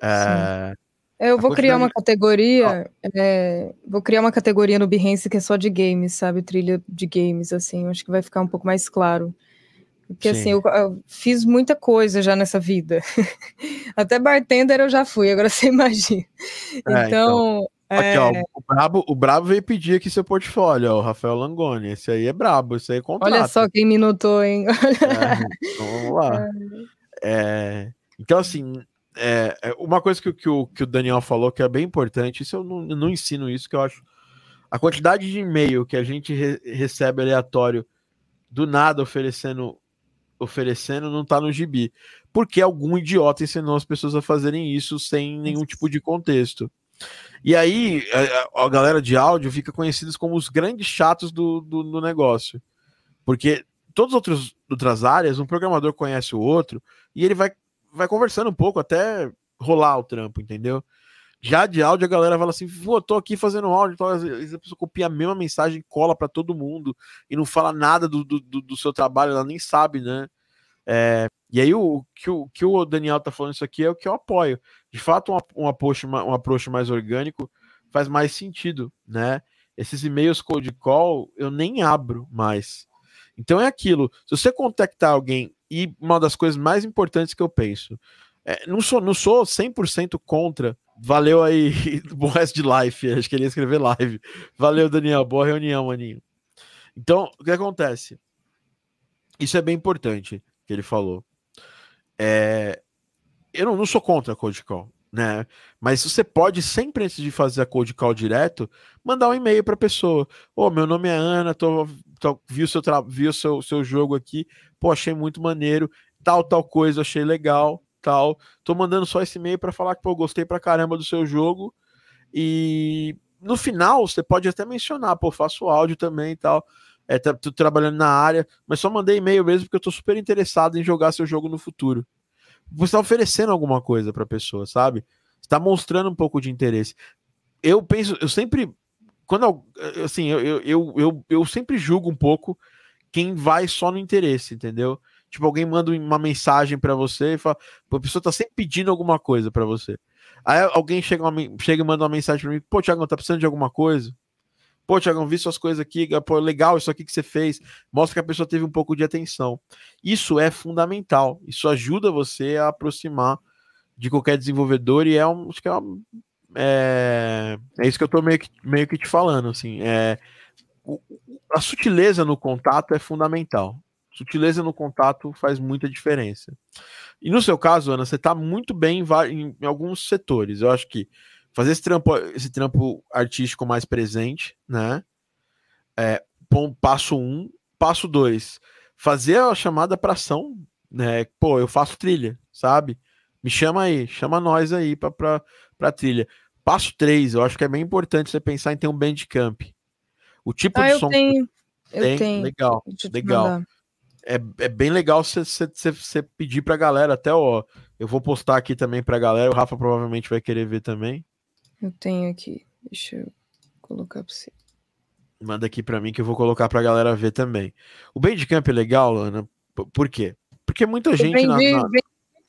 É, eu vou criar uma categoria, é, vou criar uma categoria no Behance que é só de games, sabe? Trilha de games, assim, acho que vai ficar um pouco mais claro. Porque assim, Sim. assim, eu, eu, fiz muita coisa já nessa vida. Até bartender eu já fui, agora você imagina. É, então, então. Aqui, ó, é o Brabo, o Brabo veio pedir aqui seu portfólio, ó, o Rafael Langoni. Esse aí é brabo, esse aí é contrato. Olha só quem me notou, hein? É, então vamos lá. É, então, assim, é, é, uma coisa que, que, o, que o Daniel falou que é bem importante, isso eu não, eu não ensino isso, que eu acho. A quantidade de e-mail que a gente re, recebe aleatório do nada oferecendo oferecendo não tá no gibi. Porque algum idiota ensinou as pessoas a fazerem isso sem nenhum tipo de contexto. E aí a, a galera de áudio fica conhecida como os grandes chatos do, do, do negócio. Porque todas as outras áreas, um programador conhece o outro e ele vai vai conversando um pouco até rolar o trampo, entendeu? Já de áudio, a galera fala assim: Pô, tô aqui fazendo áudio. Então, às vezes a pessoa copia a mesma mensagem, cola para todo mundo e não fala nada do, do, do, seu trabalho, ela nem sabe, né? É, e aí, o que, o que o Daniel tá falando isso aqui é o que eu apoio. De fato, um, um, approach, um approach mais orgânico faz mais sentido, né? Esses e-mails cold call eu nem abro mais. Então é aquilo. Se você contactar alguém e uma das coisas mais importantes que eu penso. É, não sou, não sou 100% contra. Valeu aí, bom resto de live. Acho que ele ia escrever live. Valeu, Daniel. Boa reunião, maninho. Então, o que acontece? Isso é bem importante que ele falou. É, eu não, não sou contra a Code Call, né? Mas você pode sempre, antes de fazer a Code Call direto, mandar um e-mail para a pessoa. Ô, oh, meu nome é Ana, tô, tô, vi o, seu, vi o seu, seu jogo aqui pô, achei muito maneiro, tal, tal coisa, achei legal, tal. Tô mandando só esse e-mail para falar que, pô, gostei pra caramba do seu jogo. E no final, você pode até mencionar, pô, faço áudio também e tal. É, tô trabalhando na área, mas só mandei e-mail mesmo porque eu tô super interessado em jogar seu jogo no futuro. Você tá oferecendo alguma coisa pra pessoa, sabe? Você tá mostrando um pouco de interesse. Eu penso, eu sempre. Quando assim, eu, eu, eu, eu sempre julgo um pouco quem vai só no interesse, entendeu? Tipo, alguém manda uma mensagem para você e fala, a pessoa tá sempre pedindo alguma coisa para você. Aí alguém chega, chega e manda uma mensagem para mim, pô, Thiago, tá precisando de alguma coisa? Pô, Thiago, vi suas coisas aqui, pô, legal isso aqui que você fez. Mostra que a pessoa teve um pouco de atenção. Isso é fundamental. Isso ajuda você a aproximar de qualquer desenvolvedor e é um, acho que é, é, é isso que eu tô meio que, meio que te falando, assim, é a sutileza no contato é fundamental. Sutileza no contato faz muita diferença. E no seu caso, Ana, você está muito bem em, em, alguns setores. Eu acho que fazer esse trampo, esse trampo artístico mais presente, né? É, passo um. Passo dois, fazer a chamada para ação, né? Pô, eu faço trilha, sabe? Me chama aí, chama nós aí pra trilha. Passo 3, eu acho que é bem importante você pensar em ter um bandcamp. O tipo ah, de eu som tenho. que tem, Eu tenho. legal, legal. É, é bem legal você pedir pra galera, até ó, eu vou postar aqui também pra galera, o Rafa provavelmente vai querer ver também. Eu tenho aqui. Deixa eu colocar pra você. Manda aqui pra mim que eu vou colocar pra galera ver também. O Bandcamp é legal, Ana, por quê? Porque muita Eu gente na- vendi, na, vendi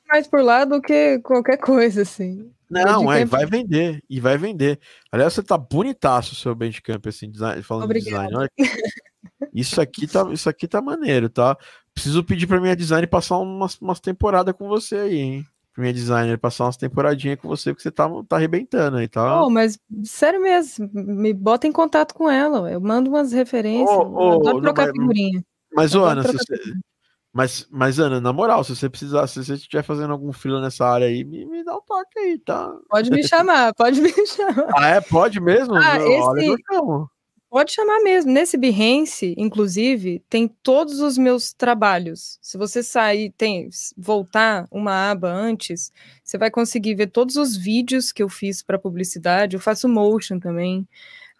mais por lá do que qualquer coisa, assim. Não, é, vai vender, e vai vender. Aliás, você tá bonitaço o seu Bandcamp, assim, design, falando Obrigada. de design. Isso aqui tá, isso aqui tá maneiro, tá? Preciso pedir pra minha designer passar umas, umas temporadas com você aí, hein? Pra minha designer passar umas temporadinhas com você, porque você tá, tá arrebentando aí, tá? Oh, mas sério mesmo, me bota em contato com ela. Eu mando umas referências. Eu ô, adoro trocar mas- figurinha. Mas, eu Ana, você- mas, mas, Ana, na moral, se você precisar, se você estiver fazendo algum fila nessa área aí, me, me dá um toque aí, tá? Pode me chamar, pode me chamar. Ah, é? Pode mesmo? Ah, Olha, esse- eu chamo. Pode chamar mesmo. Nesse Behance, inclusive, tem todos os meus trabalhos. Se você sair, tem voltar uma aba antes, você vai conseguir ver todos os vídeos que eu fiz para publicidade. Eu faço motion também.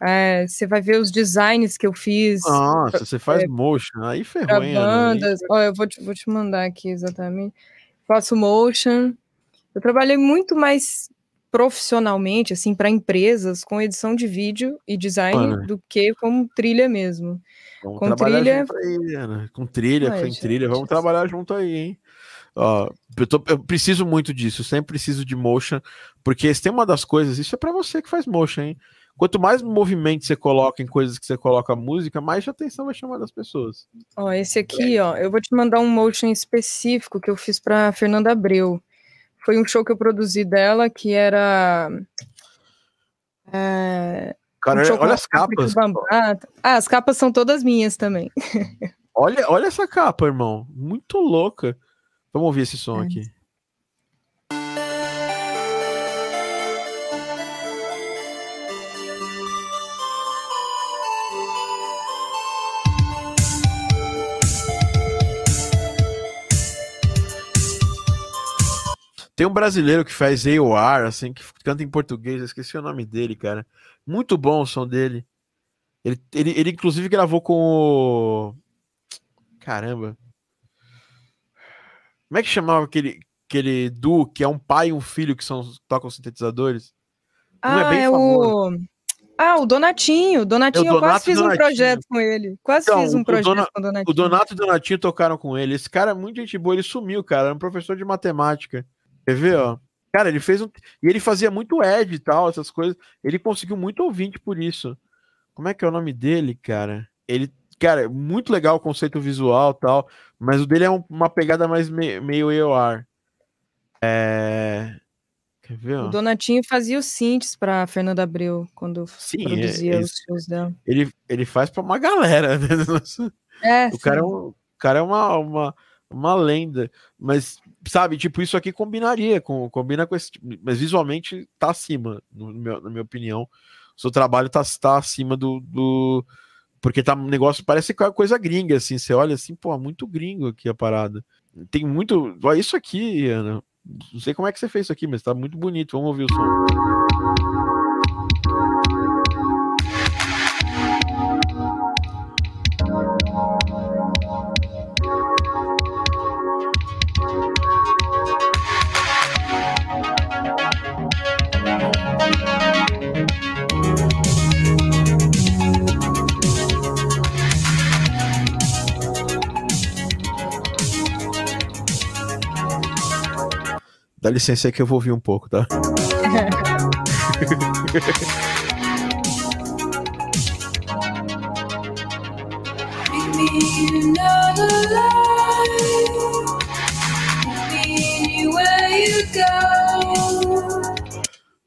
É, você vai ver os designs que eu fiz Nossa, você faz motion, aí ferrou, hein, bandas. Ó, eu vou te, vou te mandar aqui exatamente. Faço motion. Eu trabalhei muito mais profissionalmente, assim, para empresas com edição de vídeo e design Ana. do que como trilha mesmo. Vamos Com trilha- aí, Ana. Com trilha, gente, trilha. Vamos trabalhar junto aí, hein? Ó, eu, tô- eu preciso muito disso, eu sempre preciso de motion, porque tem uma das coisas, isso é pra você que faz motion, hein? Quanto mais movimento você coloca em coisas que você coloca música, mais atenção vai chamar das pessoas. Ó, esse aqui, ó, eu vou te mandar um motion específico que eu fiz para Fernanda Abreu. Foi um show que eu produzi dela que era é, Cara, um olha as capas. Ah, as capas são todas minhas também. Olha, olha essa capa, irmão. Muito louca. Vamos ouvir esse som É. aqui. Tem um brasileiro que faz AOR, assim, que canta em português, eu esqueci o nome dele, cara. Muito bom o som dele. Ele, ele, ele inclusive gravou com o. Caramba. Como é que chamava aquele, aquele duo que é um pai e um filho que são, tocam sintetizadores? Um é Ah, bem é o. Ah, o Donatinho. Donatinho, eu Donato quase fiz um projeto com ele. Quase Então, fiz um o projeto Dona- com o Donatinho. O Donato e o Donatinho tocaram com ele. Esse cara é muito gente boa, ele sumiu, cara. Era um professor de matemática. Quer ver, ó? Cara, ele fez um. E ele fazia muito Ed e tal, essas coisas. Ele conseguiu muito ouvinte por isso. Como é que é o nome dele, cara? Ele. Cara, é muito legal o conceito visual e tal. Mas o dele é um- uma pegada mais me- meio EOR. É. Quer ver, ó? O Donatinho fazia os synths pra Fernanda Abreu quando Sim, produzia é- os shows dela. Ele, ele faz pra uma galera, né? É, O cara é, um, o cara é uma, uma, uma lenda, mas sabe, tipo, isso aqui combinaria com combina com esse, tipo- mas visualmente tá acima, no meu- na minha opinião. O seu trabalho tá, tá acima do, do porque tá um negócio parece é coisa gringa assim, você olha assim, pô, muito gringo aqui a parada. Tem muito, olha isso aqui, Ana. Não sei como é que você fez isso aqui, mas tá muito bonito. Vamos ouvir o som. Dá licença aí que eu vou ouvir um pouco, tá?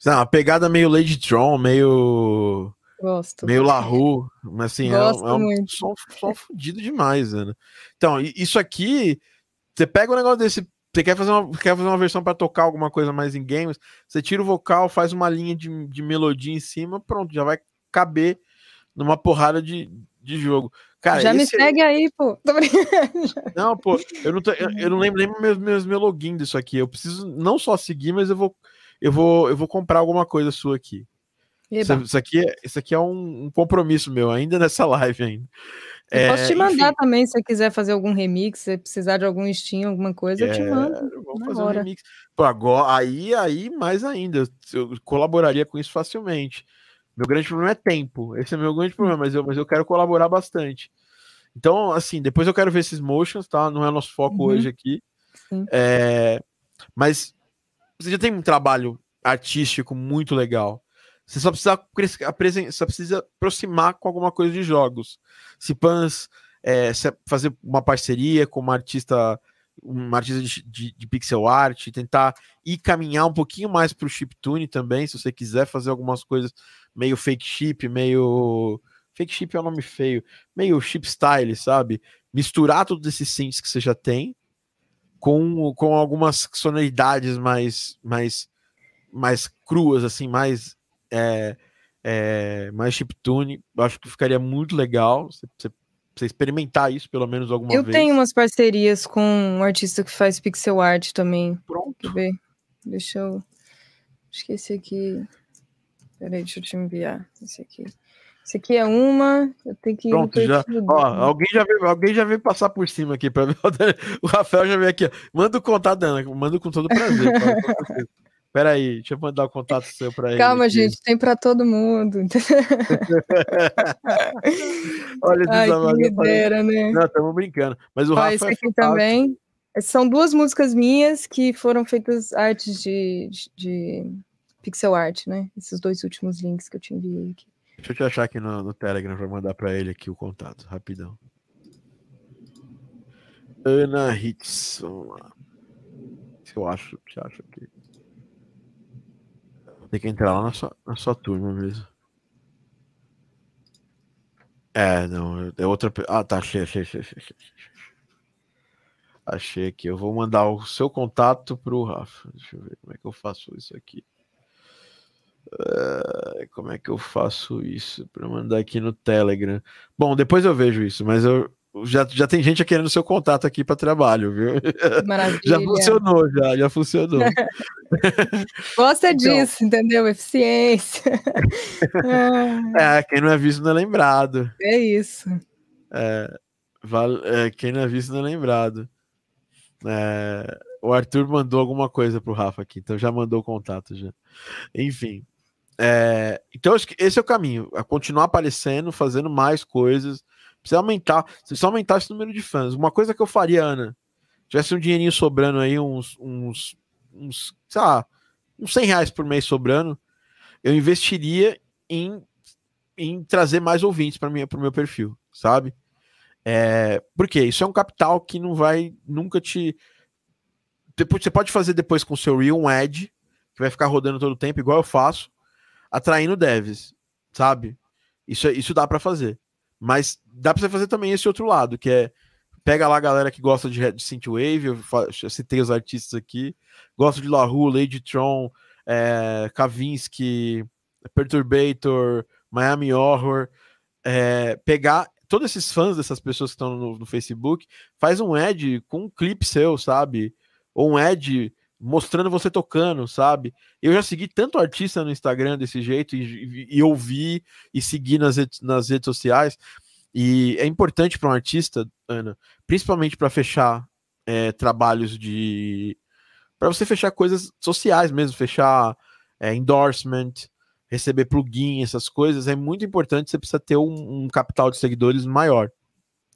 Lá, Uma pegada meio Lady Tron, meio Gosto. meio Lahu, mas assim, é, Gosto um- é um som, som fudido demais, né? Então, isso aqui, você pega um negócio desse, você quer fazer uma, quer fazer uma versão para tocar alguma coisa mais em games, você tira o vocal, faz uma linha de, de melodia em cima, pronto, já vai caber numa porrada de, de jogo. Cara, Já me segue aí, pô. Não, pô, eu não, tô- eu, eu não lembro nem meus, meus, meu login disso aqui. Eu preciso não só seguir, mas eu vou, eu vou, eu vou comprar alguma coisa sua aqui. Isso, isso aqui é, isso aqui é um, um compromisso meu, ainda nessa live ainda. Eu posso te É, mandar enfim, também, se você quiser fazer algum remix, se precisar de algum Steam, alguma coisa, eu te é, mando. Vamos na fazer um hora. remix. Pô, agora, aí, aí, mais ainda. Eu colaboraria com isso facilmente. Meu grande problema é tempo. Esse é meu grande problema, mas eu, mas eu quero colaborar bastante. Então, assim, depois eu quero ver esses motions, tá? Não é nosso foco Uhum. hoje aqui. Sim. É, mas você já tem um trabalho artístico muito legal. Você só precisa, só precisa aproximar com alguma coisa de jogos. Se Pans é, se- fazer uma parceria com uma artista, uma artista de, de- de pixel art, tentar ir caminhar um pouquinho mais para o chiptune também, se você quiser fazer algumas coisas meio fake chip, meio fake chip é um nome feio, meio chip style, sabe? Misturar todos esses synths que você já tem com, com algumas sonoridades mais mais mais cruas assim, mais é, é, mais chiptune, eu acho que ficaria muito legal você, experimentar isso pelo menos alguma Eu vez. tenho umas parcerias com um artista que faz pixel art também. Pronto. Deixa eu ver. Deixa eu. Acho que esse aqui. Peraí, deixa eu te enviar. Esse aqui. Esse aqui é uma. Eu tenho que Pronto, já. Ó, alguém já veio, alguém já veio passar por cima aqui para ver. O Rafael já veio aqui. ó. Manda o contato, Ana. Manda com todo prazer. cara, com certeza. Pera aí, deixa eu mandar o contato seu para ele. Calma, aqui. gente, tem pra todo mundo. Olha Ai, que dera, né? Não, estamos brincando. Mas o Ó, Rafa esse é aqui fantástico. também. São duas músicas minhas que foram feitas artes de, de, de pixel art, né? Esses dois últimos links que eu te enviei aqui. Deixa eu te achar aqui no, no Telegram para mandar para ele aqui o contato, rapidão. Ana vamos lá. Se eu acho, se acho aqui. Tem que entrar lá na sua, na sua turma mesmo. É, não, é outra. Ah, tá, achei, achei, achei, achei, achei. Aqui. Eu vou mandar o seu contato pro Rafa. Deixa eu ver como é que eu faço isso aqui. Eh, como é que eu faço isso para mandar aqui no Telegram? Bom, depois eu vejo isso, mas eu já, já tem gente querendo seu contato aqui para trabalho, viu? Maravilha. Já funcionou, já, já funcionou. Gosta Então. disso, entendeu? Eficiência. Ah, É, quem não é visto não é lembrado. é isso. Val- é, quem não é visto não é lembrado. É, o Arthur mandou alguma coisa pro Rafa aqui, então já mandou o contato já. Enfim. é, então acho que esse é o caminho, é continuar aparecendo, fazendo mais coisas. Precisa aumentar, precisa aumentar esse número de fãs. Uma coisa que eu faria, Ana, tivesse um dinheirinho sobrando aí, uns, uns, uns, sei lá, uns 100 reais por mês sobrando, eu investiria em, em trazer mais ouvintes para o meu perfil, sabe? É, porque isso é um capital que não vai nunca te. Depois, você pode fazer depois com o seu Reel um ad, que vai ficar rodando todo o tempo, igual eu faço, atraindo devs, sabe? Isso, é- isso dá para fazer. Mas dá para você fazer também esse outro lado, que é pega lá a galera que gosta de, de Synthwave, eu, eu citei os artistas aqui, gosta de LaRue, Lady Tron, é, Kavinsky, Perturbator, Miami Horror, é, pegar todos esses fãs dessas pessoas que estão no, no Facebook, faz um ad com um clipe seu, sabe? Ou um ad mostrando você tocando, sabe? Eu já segui tanto artista no Instagram desse jeito e, e, e ouvi e segui nas, redes- nas redes sociais. E é importante para um artista, Ana, principalmente para fechar é, trabalhos de. para você fechar coisas sociais mesmo, fechar é, endorsement, receber plugin, essas coisas, é muito importante. Você precisa ter um, um capital de seguidores maior,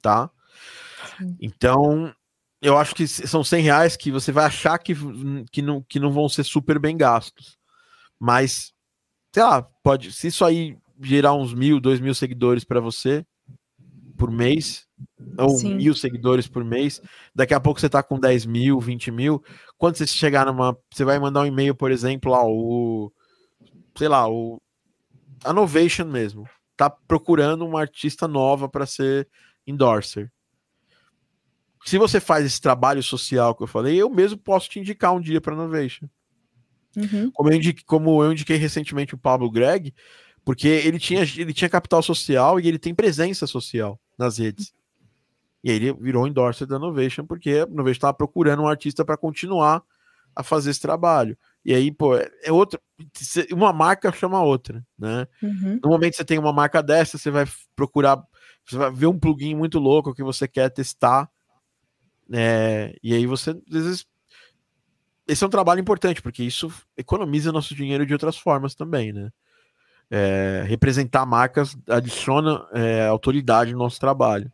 tá? Sim. Então, eu acho que são 100 reais que você vai achar que, que, não, que não vão ser super bem gastos. Mas, sei lá, pode. Se isso aí gerar uns mil, dois mil seguidores para você por mês, ou Sim. mil seguidores por mês, daqui a pouco você tá com 10 mil, 20 mil. Quando você chegar numa. Você vai mandar um e-mail, por exemplo, lá, o. Sei lá, o. A Novation mesmo. Tá procurando uma artista nova para ser endorser se você faz esse trabalho social que eu falei, eu mesmo posso te indicar um dia para Novation. Uhum. Como eu, indiquei, como eu indiquei recentemente o Pablo Greg, Porque ele tinha, ele tinha capital social e ele tem presença social nas redes. E aí ele virou endorser da Novation, porque a Novation estava procurando um artista para continuar a fazer esse trabalho. E aí, pô, é outra. Uma marca chama a outra, né? Uhum. No momento que você tem uma marca dessa, você vai procurar, você vai ver um plugin muito louco que você quer testar, né? E aí você, às vezes, esse é um trabalho importante, porque isso economiza nosso dinheiro de outras formas também, né? É, representar marcas adiciona é, autoridade no nosso trabalho.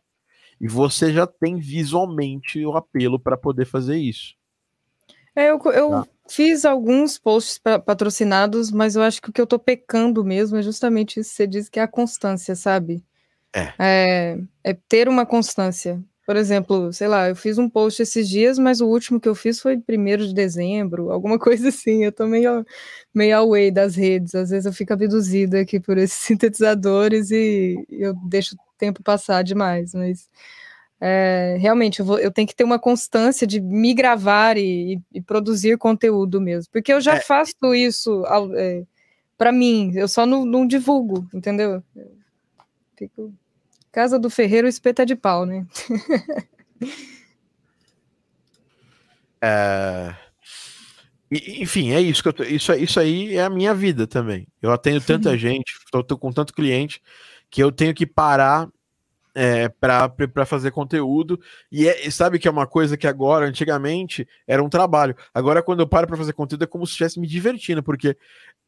E você já tem visualmente o apelo para poder fazer isso. É, eu, eu Tá. fiz alguns posts pa- patrocinados, mas eu acho que o que eu tô pecando mesmo é justamente isso que você disse, que é a constância, sabe? É. É, é ter uma constância. Por exemplo, sei lá, eu fiz um post esses dias, mas o último que eu fiz foi 1 de dezembro, alguma coisa assim. Eu tô meio, meio away das redes. Às vezes eu fico abduzida aqui por esses sintetizadores e eu deixo o tempo passar demais, mas é, realmente eu, vou- eu tenho que ter uma constância de me gravar e, e produzir conteúdo mesmo, porque eu já É. faço isso para mim, eu só não, não divulgo, entendeu? Eu fico casa do ferreiro espeta de pau, né? É, Enfim, é isso que eu tô- isso, isso aí é a minha vida também. Eu atendo tanta gente, tô, tô com tanto cliente que eu tenho que parar é, para fazer conteúdo. E, é- e sabe que é uma coisa que agora, antigamente, era um trabalho. Agora, quando eu paro para fazer conteúdo, é como se estivesse me divertindo, porque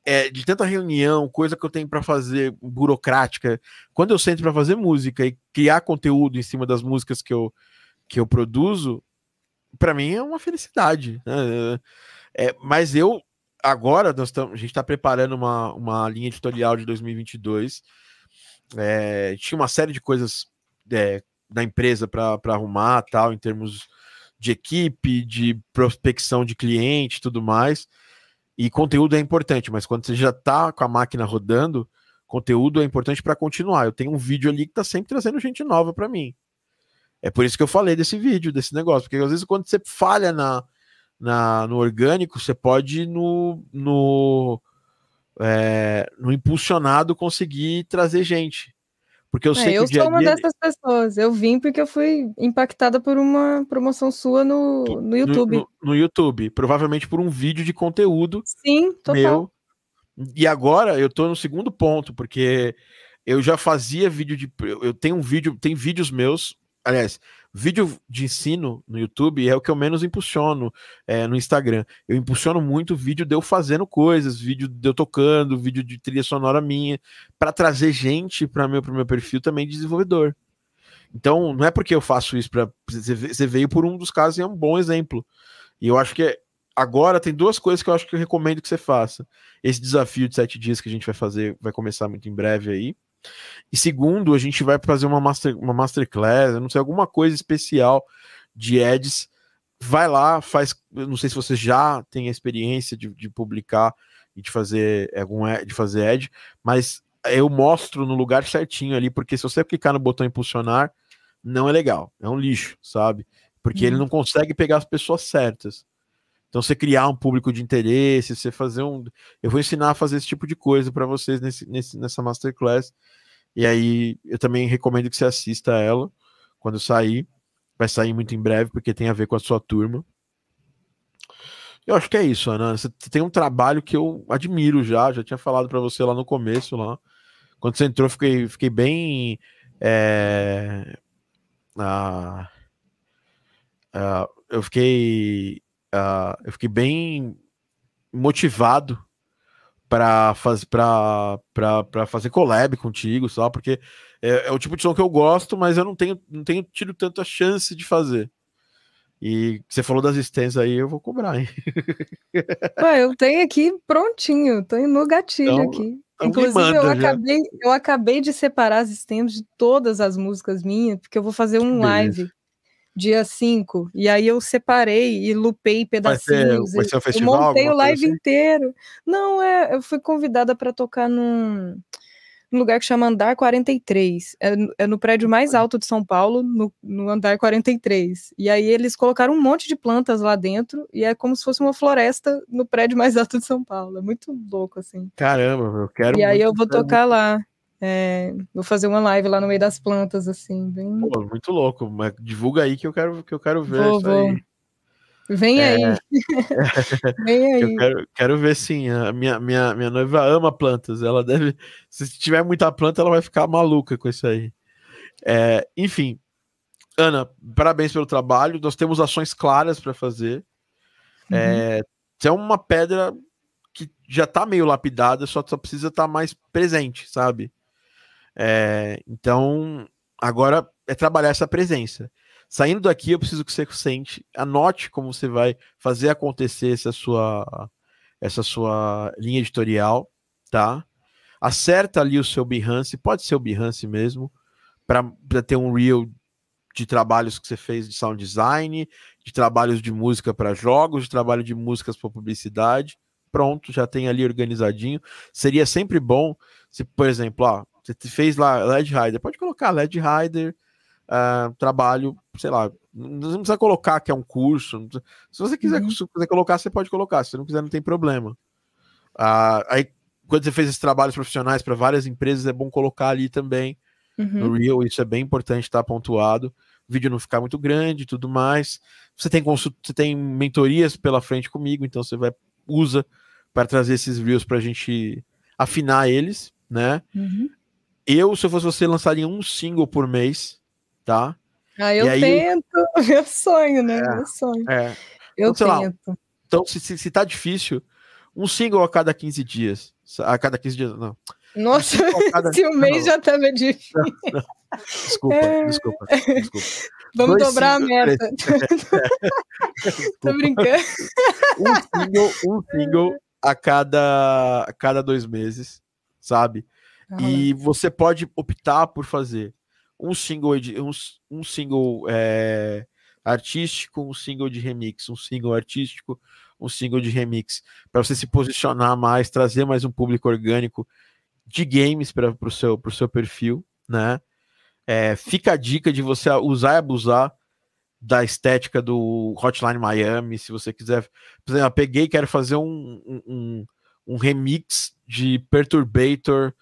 é, de tanta reunião, coisa que eu tenho para fazer burocrática, quando eu sento para fazer música e criar conteúdo em cima das músicas que eu, que eu produzo, para mim é uma felicidade. né? É, mas eu agora nós tamo, a gente está preparando uma, uma linha editorial de 2022. É, tinha uma série de coisas é, da empresa para arrumar, tal, em termos de equipe, de prospecção de cliente, tudo mais. E conteúdo é importante, mas quando você já está com a máquina rodando, conteúdo é importante para continuar. Eu tenho um vídeo ali que está sempre trazendo gente nova para mim. É por isso que eu falei desse vídeo, desse negócio, porque às vezes quando você falha na, na no orgânico, você pode no, no, é, no impulsionado conseguir trazer gente. Porque eu É, sei que eu sou uma dia. dessas pessoas. Eu vim porque eu fui impactada por uma promoção sua no, no no- YouTube. No, no YouTube, provavelmente por um vídeo de conteúdo Sim, total. meu. E agora eu tô no segundo ponto, porque eu já fazia vídeo de. Eu tenho um vídeo, tem vídeos meus. Aliás, vídeo de ensino no YouTube é o que eu menos impulsiono é, no Instagram. Eu impulsiono muito vídeo de eu fazendo coisas, vídeo de eu tocando, vídeo de trilha sonora minha, para trazer gente para meu, meu perfil também de desenvolvedor. Então, não é porque eu faço isso para você veio por um dos casos e é um bom exemplo. E eu acho que agora tem duas coisas que eu acho que eu recomendo que você faça. Esse desafio de sete dias que a gente vai fazer vai começar muito em breve aí. E segundo, a gente vai fazer uma, master, uma masterclass, não sei, alguma coisa especial de ads. Vai lá, faz. Não sei se você já tem a experiência de, de publicar e de fazer algum ad, de fazer ad, mas eu mostro no lugar certinho ali, porque se você clicar no botão impulsionar, não é legal, é um lixo, sabe? Porque ele Uhum. não consegue pegar as pessoas certas. Então, você criar um público de interesse, você fazer um. Eu vou ensinar a fazer esse tipo de coisa para vocês nesse, nesse, nessa masterclass. E aí, eu também recomendo que você assista ela quando sair. Vai sair muito em breve, porque tem a ver com a sua turma. Eu acho que é isso, Ana. Você tem um trabalho que eu admiro já. Já tinha falado para você lá no começo, lá. Quando você entrou, fiquei, fiquei bem. é, ah, ah, eu fiquei. Ah, eu fiquei bem motivado para fazer para fazer collab contigo, só porque é, é o tipo de som que eu gosto, mas eu não tenho não tenho tido tanta chance de fazer. E você falou das stands aí, eu vou cobrar, hein? Ué, eu tenho aqui prontinho, tô no gatilho Então- aqui. então Inclusive, eu já. acabei, eu acabei de separar as stems de todas as músicas minhas, porque eu vou fazer um beleza. live dia 5, e aí eu separei e lupei Vai ser, pedacinhos. vai ser um eu festival? montei o live assim? inteiro. Não, é, eu fui convidada para tocar num, num lugar que chama Andar 43. É, no- é no prédio mais alto de São Paulo, no, no Andar 43. E aí eles colocaram um monte de plantas lá dentro e é como se fosse uma floresta no prédio mais alto de São Paulo. É muito louco, assim. Caramba, eu quero. e aí muito, eu vou tocar lá. É, vou fazer uma live lá no meio das plantas, assim, bem. muito- pô, muito louco, mas divulga aí que eu quero, que eu quero ver Vou, isso vou. aí. Vem É. aí. Vem aí. Eu quero, quero ver sim. A minha, minha, minha noiva ama plantas. Ela deve. Se tiver muita planta, ela vai ficar maluca com isso aí. É, enfim, Ana, parabéns pelo trabalho. Nós temos ações claras para fazer. Uhum. É, é uma pedra que já tá meio lapidada, só, só precisa estar mais presente, sabe? É, então, agora é trabalhar essa presença. Saindo daqui, eu preciso que você sente, anote como você vai fazer acontecer essa sua, essa sua linha editorial, tá? Acerta ali o seu Behance, pode ser o Behance mesmo, para ter um reel de trabalhos que você fez de sound design, de trabalhos de música para jogos, de trabalho de músicas para publicidade. Pronto, já tem ali organizadinho. Seria sempre bom se, por exemplo, ó, você fez lá LED Rider, pode colocar LED Rider, ah, trabalho, sei lá, não precisa colocar que é um curso. Se você quiser, Uhum. se quiser colocar, você pode colocar. Se você não quiser, não tem problema. Ah, aí, quando você fez esses trabalhos profissionais para várias empresas, é bom colocar ali também Uhum. no Reel, isso é bem importante estar pontuado. O vídeo não ficar muito grande e tudo mais. Você tem consul- você tem mentorias pela frente comigo, então você vai usa para trazer esses Reels para a gente afinar eles, né? Uhum. Eu, se eu fosse você, lançaria um single por mês, tá? Ah, eu aí- tento. Meu sonho, né? Meu sonho. É. Eu Então, sei lá, tento. Então, se, se, se tá difícil, um single a cada 15 dias. A cada 15 dias, não. Nossa, a cada- se o mês não, já tava difícil. Desculpa, É. desculpa, desculpa. Vamos Dois dobrar a singles, meta. Tô desculpa. brincando. um single, um single a cada, a cada dois meses, sabe? E você pode optar por fazer um single, um, um single é, artístico, um single de remix, um single artístico, um single de remix, para você se posicionar mais, trazer mais um público orgânico de games para o seu, pro seu perfil, né? É, fica a dica de você usar e abusar da estética do Hotline Miami, se você quiser. Por exemplo, eu peguei e quero fazer um, um- um remix de Perturbator.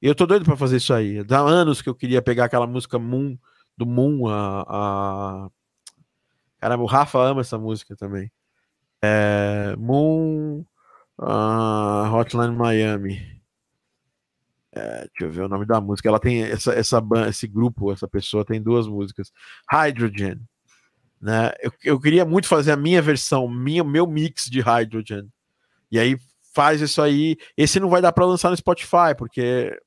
Eu tô doido para fazer isso aí. Há anos que eu queria pegar aquela música Moon, do Moon, a. a... Caramba, o Rafa ama essa música também. É, Moon, ah, Hotline Miami. É, deixa eu ver o nome da música. Ela tem essa, essa esse grupo, essa pessoa tem duas músicas. Hydrogen. Né? Eu, eu queria muito fazer a minha versão, minha, meu mix de Hydrogen. E aí faz isso aí. Esse não vai dar para lançar no Spotify, porque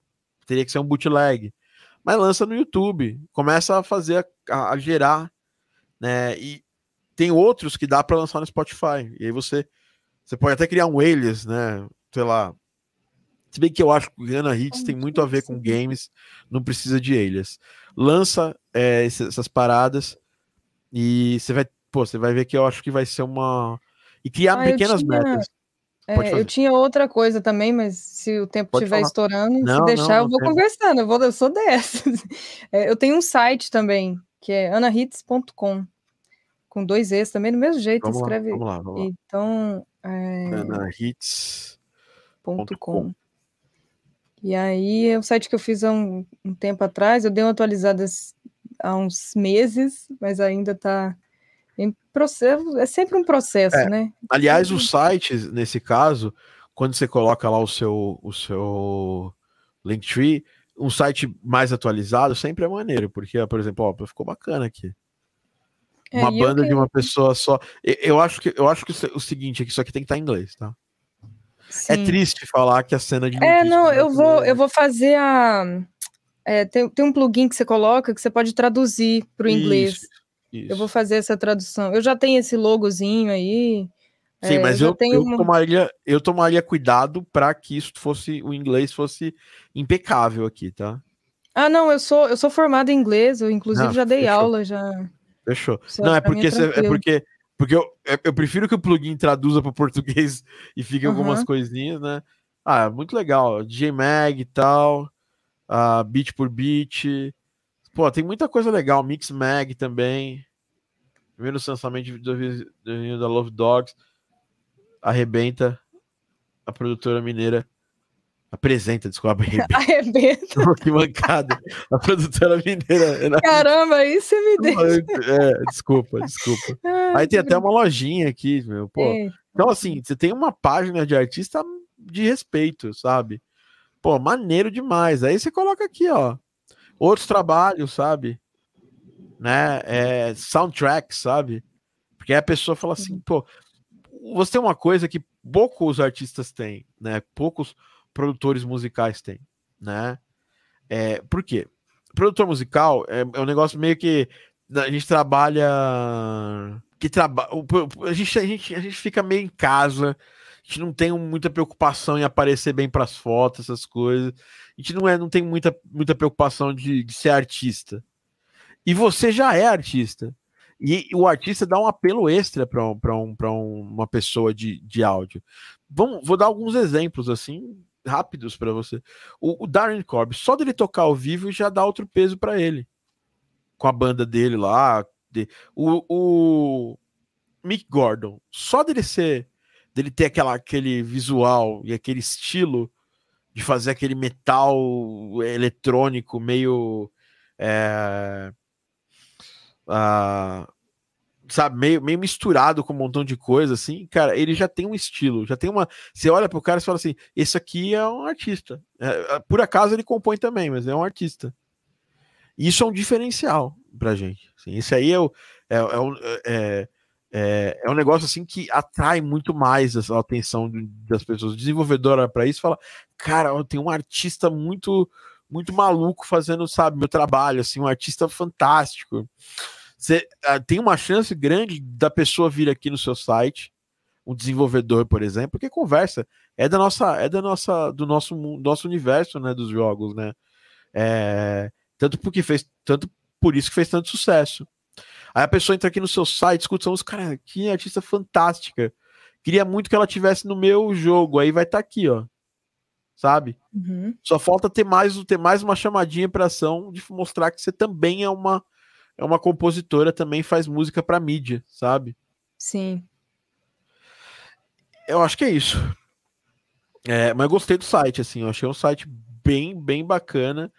teria que ser um bootleg. Mas lança no YouTube. Começa a fazer, a, a gerar. Né? E tem outros que dá para lançar no Spotify. E aí você, você pode até criar um alias, né? Sei lá. Se bem que eu acho que o Gana Hits tem muito a ver com games, não precisa de alias. Lança é, essas paradas e você vai, pô, você vai ver que eu acho que vai ser uma e criar Ah, pequenas tinha- metas. É, eu tinha outra coisa também, mas se o tempo estiver estourando, Não, se deixar, não, eu vou tem. conversando. Eu, vou, eu sou dessas. É, eu tenho um site também, que é anahits.com, com dois Es também, do mesmo jeito, Vamos lá, escreve. vamos lá, vamos lá. Então, é, Gana Hits. ponto com. .com. E aí é um site que eu fiz há um, um tempo atrás, eu dei uma atualizada há uns meses, mas ainda está em processo, é sempre um processo, É. né? Aliás, os sites, nesse caso, quando você coloca lá o seu, o seu Linktree, um site mais atualizado sempre é maneiro, porque, por exemplo, ó, ficou bacana aqui. É, Uma banda que- de uma pessoa só. Eu, eu acho que, eu acho que o se- o seguinte é que isso aqui tem que estar em inglês, tá? É Sim. triste falar que a cena de É, não, eu vou, eu vou fazer a. é, tem, tem um plugin que você coloca que você pode traduzir para o inglês. Isso, isso. Eu vou fazer essa tradução. Eu já tenho esse logozinho aí. Sim, é, mas eu, tenho eu, uma- tomaria, eu tomaria cuidado para que isso fosse o inglês fosse impecável aqui, tá? Ah, não, eu sou, eu sou formada em inglês, eu inclusive Não, já dei fechou. aula, já. Fechou. Isso Não, é é porque, é tranquilo. porque, porque eu, é- eu prefiro que o plugin traduza para português e fique algumas Aham. coisinhas, né? Ah, muito legal. DJ Mag e tal. a beat por beat. Pô, tem muita coisa legal. Mix Mag também. Primeiro lançamento do da Love Dogs. Arrebenta. A produtora mineira. Apresenta, desculpa, arrebenta. Arrebenta. que mancada. A produtora mineira. Caramba, aí você me deu. É, desculpa, desculpa. Aí tem até uma lojinha aqui, meu. Pô, Ei, então, assim, você tem uma página de artista de respeito, sabe? Pô, maneiro demais. Aí você coloca aqui, ó. Outros trabalhos, sabe? Né? É, soundtracks, sabe? Porque a pessoa fala assim, pô, você tem uma coisa que poucos artistas têm, né? Poucos produtores musicais têm, né? É, por quê? Produtor musical é, é um negócio meio que a gente trabalha que trabalha. A gente, a, gente, a gente fica meio em casa, a gente não tem muita preocupação em aparecer bem para as fotos, essas coisas. A gente não, é, não tem muita, muita preocupação de, de ser artista. E você já é artista. E o artista dá um apelo extra para um, um, um, uma pessoa de, de áudio. Vamos, vou dar alguns exemplos assim rápidos para você. O, o Darren Corb, só dele tocar ao vivo já dá outro peso para ele. Com a banda dele lá, de, o, o Mick Gordon, só dele ser, dele ter aquela, aquele visual e aquele estilo de fazer aquele metal eletrônico meio. É, uh, sabe, meio, meio misturado com um montão de coisa, assim, cara, ele já tem um estilo, já tem uma. Você olha pro cara e fala assim: esse aqui é um artista. É, por acaso ele compõe também, mas é um artista. Isso é um diferencial pra gente. Assim, esse aí é, o, é, é, é, é, é um negócio assim que atrai muito mais a atenção das pessoas. O desenvolvedor isso e fala: Cara, tem um artista muito muito maluco fazendo, sabe, meu trabalho, assim, um artista fantástico. Você uh, tem uma chance grande da pessoa vir aqui no seu site, um desenvolvedor, por exemplo, que conversa é da nossa, é da nossa, do nosso nosso universo, né, dos jogos, né? É, tanto porque fez, tanto por isso que fez tanto sucesso. Aí a pessoa entra aqui no seu site, escuta os cara, que artista fantástica. Queria muito que ela tivesse no meu jogo. Aí vai estar tá aqui, ó. Sabe? Uhum. Só falta ter mais, ter mais uma chamadinha para ação de mostrar que você também é uma é uma compositora, também faz música para mídia, sabe? Sim. Eu acho que é isso. É, mas eu gostei do site, assim, eu achei um site bem, bem bacana.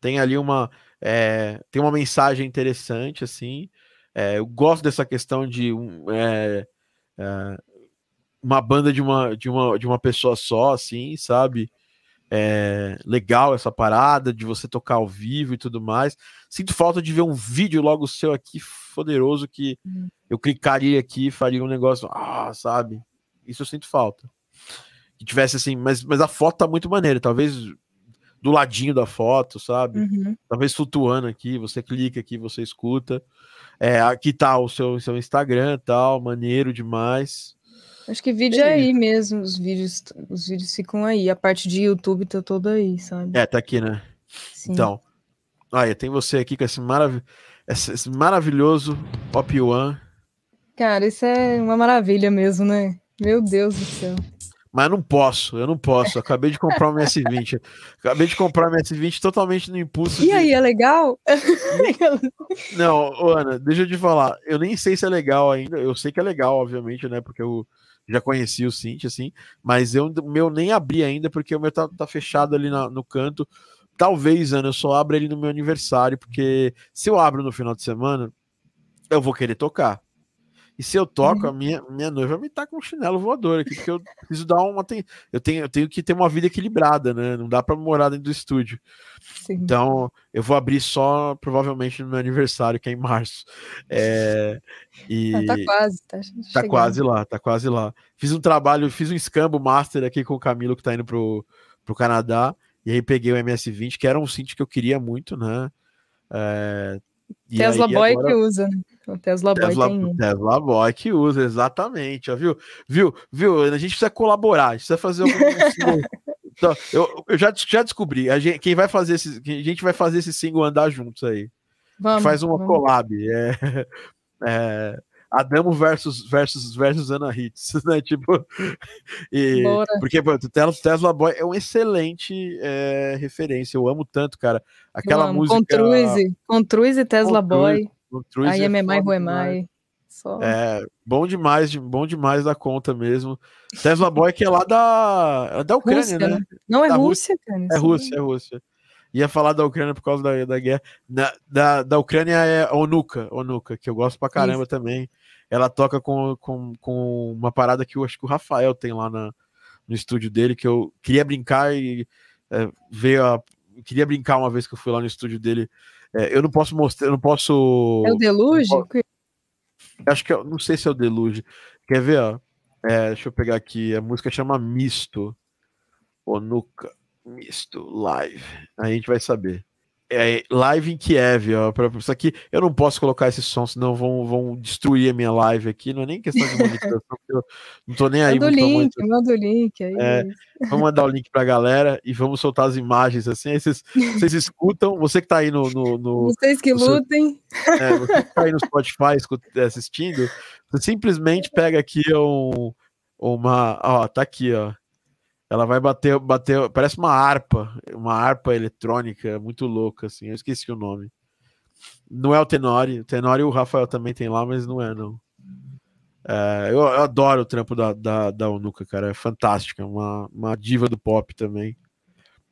Tem ali uma, é, tem uma mensagem interessante, assim. É, eu gosto dessa questão de é, é, uma banda de uma, de, uma, de uma pessoa só, assim, sabe? É, legal essa parada de você tocar ao vivo e tudo mais. Sinto falta de ver um vídeo logo seu aqui, poderoso, que Uhum. eu clicaria aqui faria um negócio, ah, sabe? Isso eu sinto falta. Que tivesse assim, mas, mas a foto tá muito maneira, talvez do ladinho da foto, sabe? Uhum. talvez flutuando aqui, você clica aqui, você escuta. É, aqui tá o seu, seu Instagram tal, maneiro demais. Acho que vídeo é aí mesmo, os vídeos, os vídeos ficam aí, a parte de YouTube tá toda aí, sabe? É, tá aqui, né? Sim. Então, olha, tem você aqui com esse, marav esse, esse maravilhoso Pop One, Cara, isso é uma maravilha mesmo, né? Meu Deus do céu. mas eu não posso, eu não posso. Acabei de comprar um MS20. Acabei de comprar um MS20 totalmente no impulso. E de- aí, é legal? Não, ô, Ana, deixa eu te falar. Eu nem sei se é legal ainda. Eu sei que é legal, obviamente, né? Porque eu já conheci o Cinti, assim. Mas eu, meu nem abri ainda, porque o meu tá, tá fechado ali na- no canto. Talvez, Ana, eu só abra ele no meu aniversário, porque se eu abro no final de semana, eu vou querer tocar. E se eu toco, a minha, minha noiva me tá com um chinelo voador aqui, porque eu preciso dar uma. Eu tenho, eu tenho que ter uma vida equilibrada, né? Não dá pra morar dentro do estúdio. Sim. Então, eu vou abrir só provavelmente no meu aniversário, que é em março. É, e Ah, tá quase, tá, tá quase lá, tá quase lá. Fiz um trabalho, fiz um escambo master aqui com o Camilo, que tá indo pro, pro Canadá. E aí peguei o MS-20, que era um synth que eu queria muito, né? É, e Tesla aí Boy agora- que usa. né? O Tesla, Tesla, Boy tem. Tesla Boy que usa, exatamente, ó, viu? Viu? Viu? A gente precisa colaborar, a gente precisa fazer algum single. Então, eu, eu já, já descobri, a gente, quem vai fazer esse, a gente vai fazer esse single andar juntos aí. Vamos, faz uma vamos. collab. É, é, Adamo versus, versus, versus Ana Hits, né? Tipo, e, Bora. porque pô, o Tesla, Tesla Boy é uma excelente é, referência. Eu amo tanto, cara. Aquela Vamos, música. Contruise, Contruise e Tesla Boy. Contruise Aí é é Memai. Ruemai. Só. É, bom demais, de- bom demais da conta mesmo. Tesla Boy que é lá da, é da Ucrânia, Rússia, né? né? Não é Da Rússia, cara. É Rússia, é Rússia. Ia falar da Ucrânia por causa da, da guerra. Na- da, da Ucrânia é Onuka, Onuka, que eu gosto pra caramba também. Ela toca com, com, com uma parada que eu acho que o Rafael tem lá na, no estúdio dele, que eu queria brincar e é, ver a. Queria brincar uma vez que eu fui lá no estúdio dele. É, eu não posso mostrar, eu não posso. É o Deluge? Acho que eu não sei se é o Deluge. Quer ver, ó? É, deixa eu pegar aqui. A música chama Misto. Onuka. Misto Live. Aí a gente vai saber. É, live em Kiev, ó. Pra, isso aqui eu não posso colocar esse som, senão vão, vão destruir a minha live aqui. Não é nem questão de monetização, porque eu não tô nem aí Manda o link, manda o link. Aí É. Vamos mandar o link pra galera e vamos soltar as imagens assim. Aí vocês, vocês escutam. Você que tá aí no- no- no, Vocês que o seu- lutem. é, você que tá aí no Spotify escut- assistindo, você simplesmente pega aqui um, uma. Ó, tá aqui, ó. Ela vai bater, bater. Parece uma harpa, uma harpa eletrônica muito louca, assim. Eu esqueci o nome. Não é o Tenori. O Tenori o Rafael também tem lá, mas não é, não. É, eu, eu adoro o trampo da, da, da Onuka, cara. É fantástica. Uma, uma diva do pop também.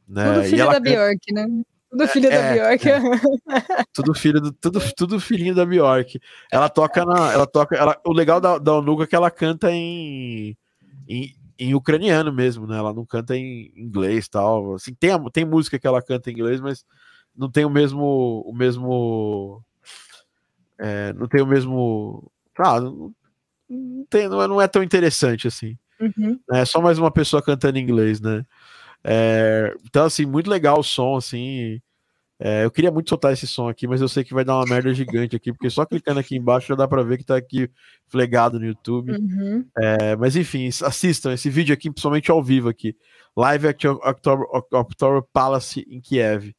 Né? Tudo E filho ela da Bjork, né? Tudo filho da é, Bjork. tudo filho do, tudo, tudo filhinho da Bjork. Ela toca na, ela toca, ela, o legal da, da Onuka é que ela canta em, em, em ucraniano mesmo, né? Ela não canta em inglês, tal. Assim, tem a- tem música que ela canta em inglês, mas não tem o mesmo o mesmo é, não tem o mesmo, ah, não, não tem, não é, não é tão interessante assim. Uhum. É só mais uma pessoa cantando em inglês, né? É, então, assim, muito legal o som, assim. É, eu queria muito soltar esse som aqui, mas eu sei que vai dar uma merda gigante aqui, porque só clicando aqui embaixo já dá pra ver que tá aqui flegado no YouTube. Uhum. É, mas enfim, assistam esse vídeo aqui, principalmente ao vivo aqui. Live at October, October Palace em Kiev.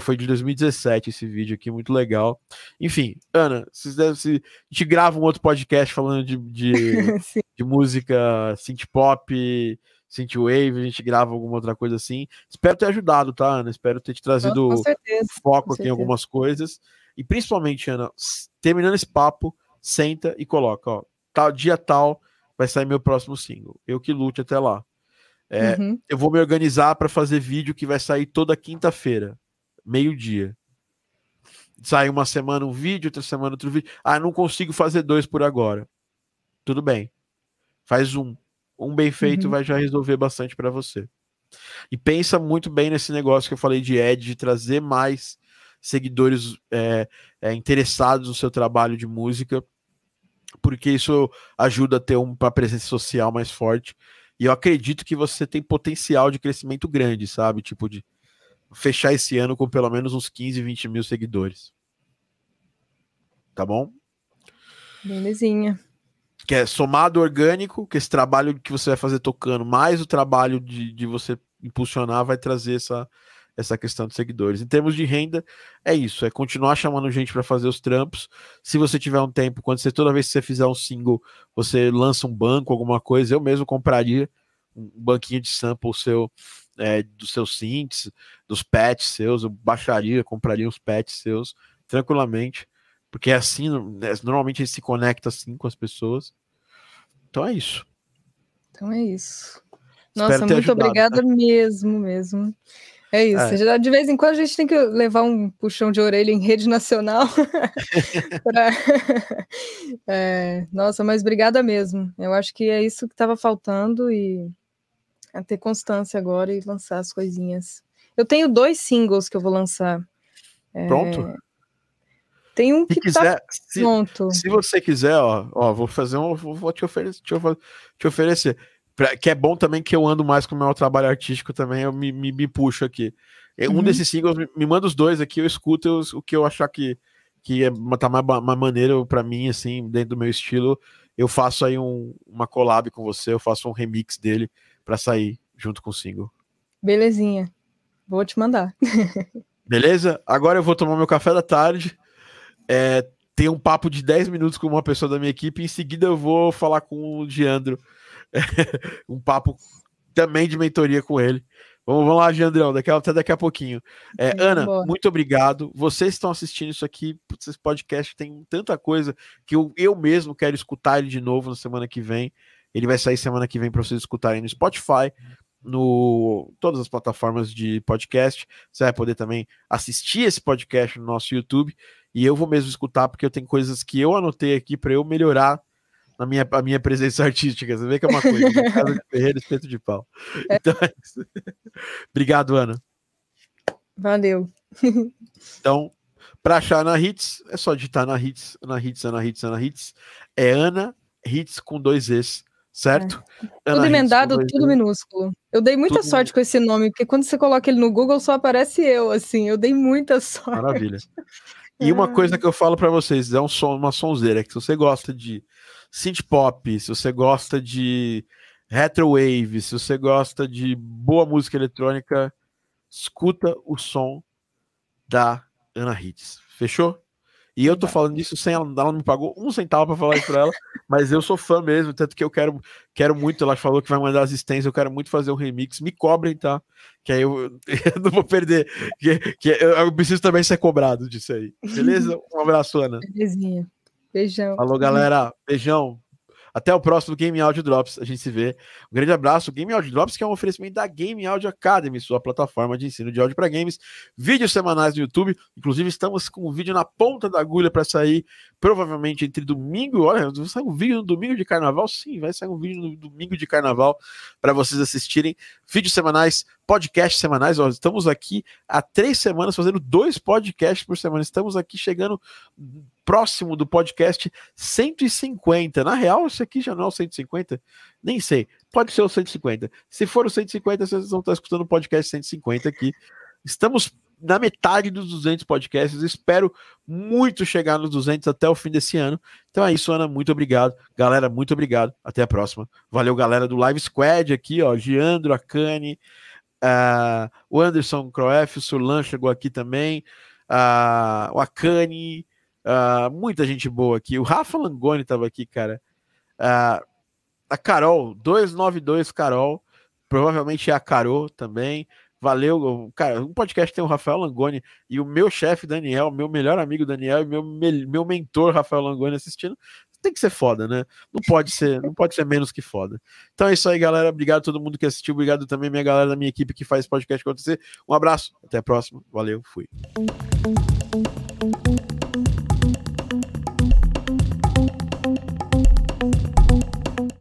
Foi de 2017 esse vídeo aqui, muito legal. Enfim, Ana, devem, se, a gente grava um outro podcast falando de, de, de música synth pop, synth wave, a gente grava alguma outra coisa assim. Espero ter ajudado, tá, Ana? Espero ter te trazido certeza. foco aqui em algumas coisas. E principalmente, Ana, terminando esse papo, senta e coloca, ó, tal dia tal vai sair meu próximo single. Eu que lute até lá. É, Uhum. Eu vou me organizar para fazer vídeo que vai sair toda quinta-feira, meio-dia. Sai uma semana um vídeo, outra semana outro vídeo. Ah, não consigo fazer dois por agora. Tudo bem. Faz um. Um bem feito Uhum. vai já resolver bastante para você. E pensa muito bem nesse negócio que eu falei de Ed, de trazer mais seguidores é, é, interessados no seu trabalho de música, porque isso ajuda a ter uma presença social mais forte. E eu acredito que você tem potencial de crescimento grande, sabe? Tipo, de fechar esse ano com pelo menos uns 15, 20 mil seguidores. Tá bom? Belezinha. Que é somado orgânico, que esse trabalho que você vai fazer tocando, mais o trabalho de, de você impulsionar, vai trazer essa, essa questão de seguidores. Em termos de renda, é isso, é continuar chamando gente para fazer os trampos. Se você tiver um tempo, quando você toda vez que você fizer um single, você lança um banco, alguma coisa, eu mesmo compraria um banquinho de sample seu, é, dos seus synths, dos patches seus, eu baixaria, compraria os patches seus tranquilamente, porque é assim, né, normalmente ele se conecta assim com as pessoas. Então é isso. Então é isso. Nossa, muito ajudado, obrigada mesmo, mesmo. É isso. É. De vez em quando a gente tem que levar um puxão de orelha em rede nacional. pra- É, nossa, mas obrigada mesmo. Eu acho que é isso que estava faltando e é ter constância agora e lançar as coisinhas. Eu tenho dois singles que eu vou lançar. Pronto? Tem um Se que tá quiser, se, pronto. se você quiser, ó, ó, vou fazer um, vou, te oferecer, te, te oferecer. Pra- que é bom também que eu ando mais com o meu trabalho artístico também, eu me, me, me puxo aqui. É, Um Uhum. desses singles, me, me manda os dois aqui, eu escuto eu- o que eu achar que, que é, tá mais, mais maneiro pra mim, assim, dentro do meu estilo. Eu faço aí um, uma collab com você, eu faço um remix dele pra sair junto com o single. Belezinha. Vou te mandar. Beleza? Agora eu vou tomar meu café da tarde. É, ter um papo de 10 minutos com uma pessoa da minha equipe. Em seguida, eu vou falar com o Giandro. um papo também de mentoria com ele. Vamos, vamos lá, Giandrão, daqui, até daqui a pouquinho. É, Ana, bora. muito obrigado. Vocês estão assistindo isso aqui, putz, esse podcast tem tanta coisa que eu, eu mesmo quero escutar ele de novo na semana que vem. Ele vai sair semana que vem para vocês escutarem no Spotify, no todas as plataformas de podcast. Você vai poder também assistir esse podcast no nosso YouTube e eu vou mesmo escutar porque eu tenho coisas que eu anotei aqui para eu melhorar na minha, a minha presença artística. Você vê que é uma coisa, né? casa de ferreiro, espeto de pau. Então, é isso. Obrigado, Ana. Valeu. Então, para achar na Hits, é só digitar na Hits, na Hits, Ana Hits, Ana Hits. É Ana Hits com dois Es, certo? Ana Tudo emendado, tudo minúsculo. Eu dei muita Tudo sorte com esse nome, porque quando você coloca ele no Google só aparece eu, assim. Eu dei muita sorte. Maravilha. E uma coisa que eu falo para vocês, é um som, uma sonzeira, que se você gosta de synth pop, se você gosta de retrowave, se você gosta de boa música eletrônica, escuta o som da Ana Hits. Fechou? E eu tô falando isso sem ela, ela não me pagou um centavo para falar isso pra ela, mas eu sou fã mesmo, tanto que eu quero, quero muito. Ela falou que vai mandar as extensões, eu quero muito fazer um remix. Me cobrem, tá? Que aí eu, eu não vou perder. Que, que eu, eu preciso também ser cobrado disso aí. Beleza? Um abraço, Ana. Belezinha. Beijão. Falou, galera. Beijão. Até o próximo Game Audio Drops. A gente se vê. Um grande abraço. Game Audio Drops, que é um oferecimento da Game Audio Academy, sua plataforma de ensino de áudio para games. Vídeos semanais no YouTube. Inclusive, estamos com um vídeo na ponta da agulha para sair, provavelmente entre domingo. Olha, vai sair um vídeo no domingo de carnaval? Sim, vai sair um vídeo no domingo de carnaval para vocês assistirem. Vídeos semanais, podcasts semanais. Ó, estamos aqui há três semanas fazendo dois podcasts por semana. Estamos aqui chegando próximo do podcast 150. Na real, isso aqui já não é o 150? Nem sei. Pode ser o 150. Se for o 150, vocês vão estar escutando o podcast 150 aqui. Estamos na metade dos 200 podcasts. Espero muito chegar nos 200 até o fim desse ano. Então é isso, Ana. Muito obrigado. Galera, muito obrigado. Até a próxima. Valeu, galera do Live Squad aqui, ó. Giandro, Akane, ah, o Anderson Croef, o Surlan chegou aqui também. ah, o Akane. Ah, muita gente boa aqui. O Rafa Langoni estava aqui, cara. Ah, a Carol, 292 Carol. Provavelmente é a Carol também. Valeu, cara. Um podcast tem o Rafael Langoni e o meu chefe Daniel, meu melhor amigo Daniel e meu, me- meu mentor Rafael Langoni assistindo. Tem que ser foda, né? Não pode ser, não pode ser menos que foda. Então é isso aí, galera. Obrigado a todo mundo que assistiu. Obrigado também minha galera da minha equipe que faz podcast acontecer. Um abraço. Até a próxima. Valeu. Fui.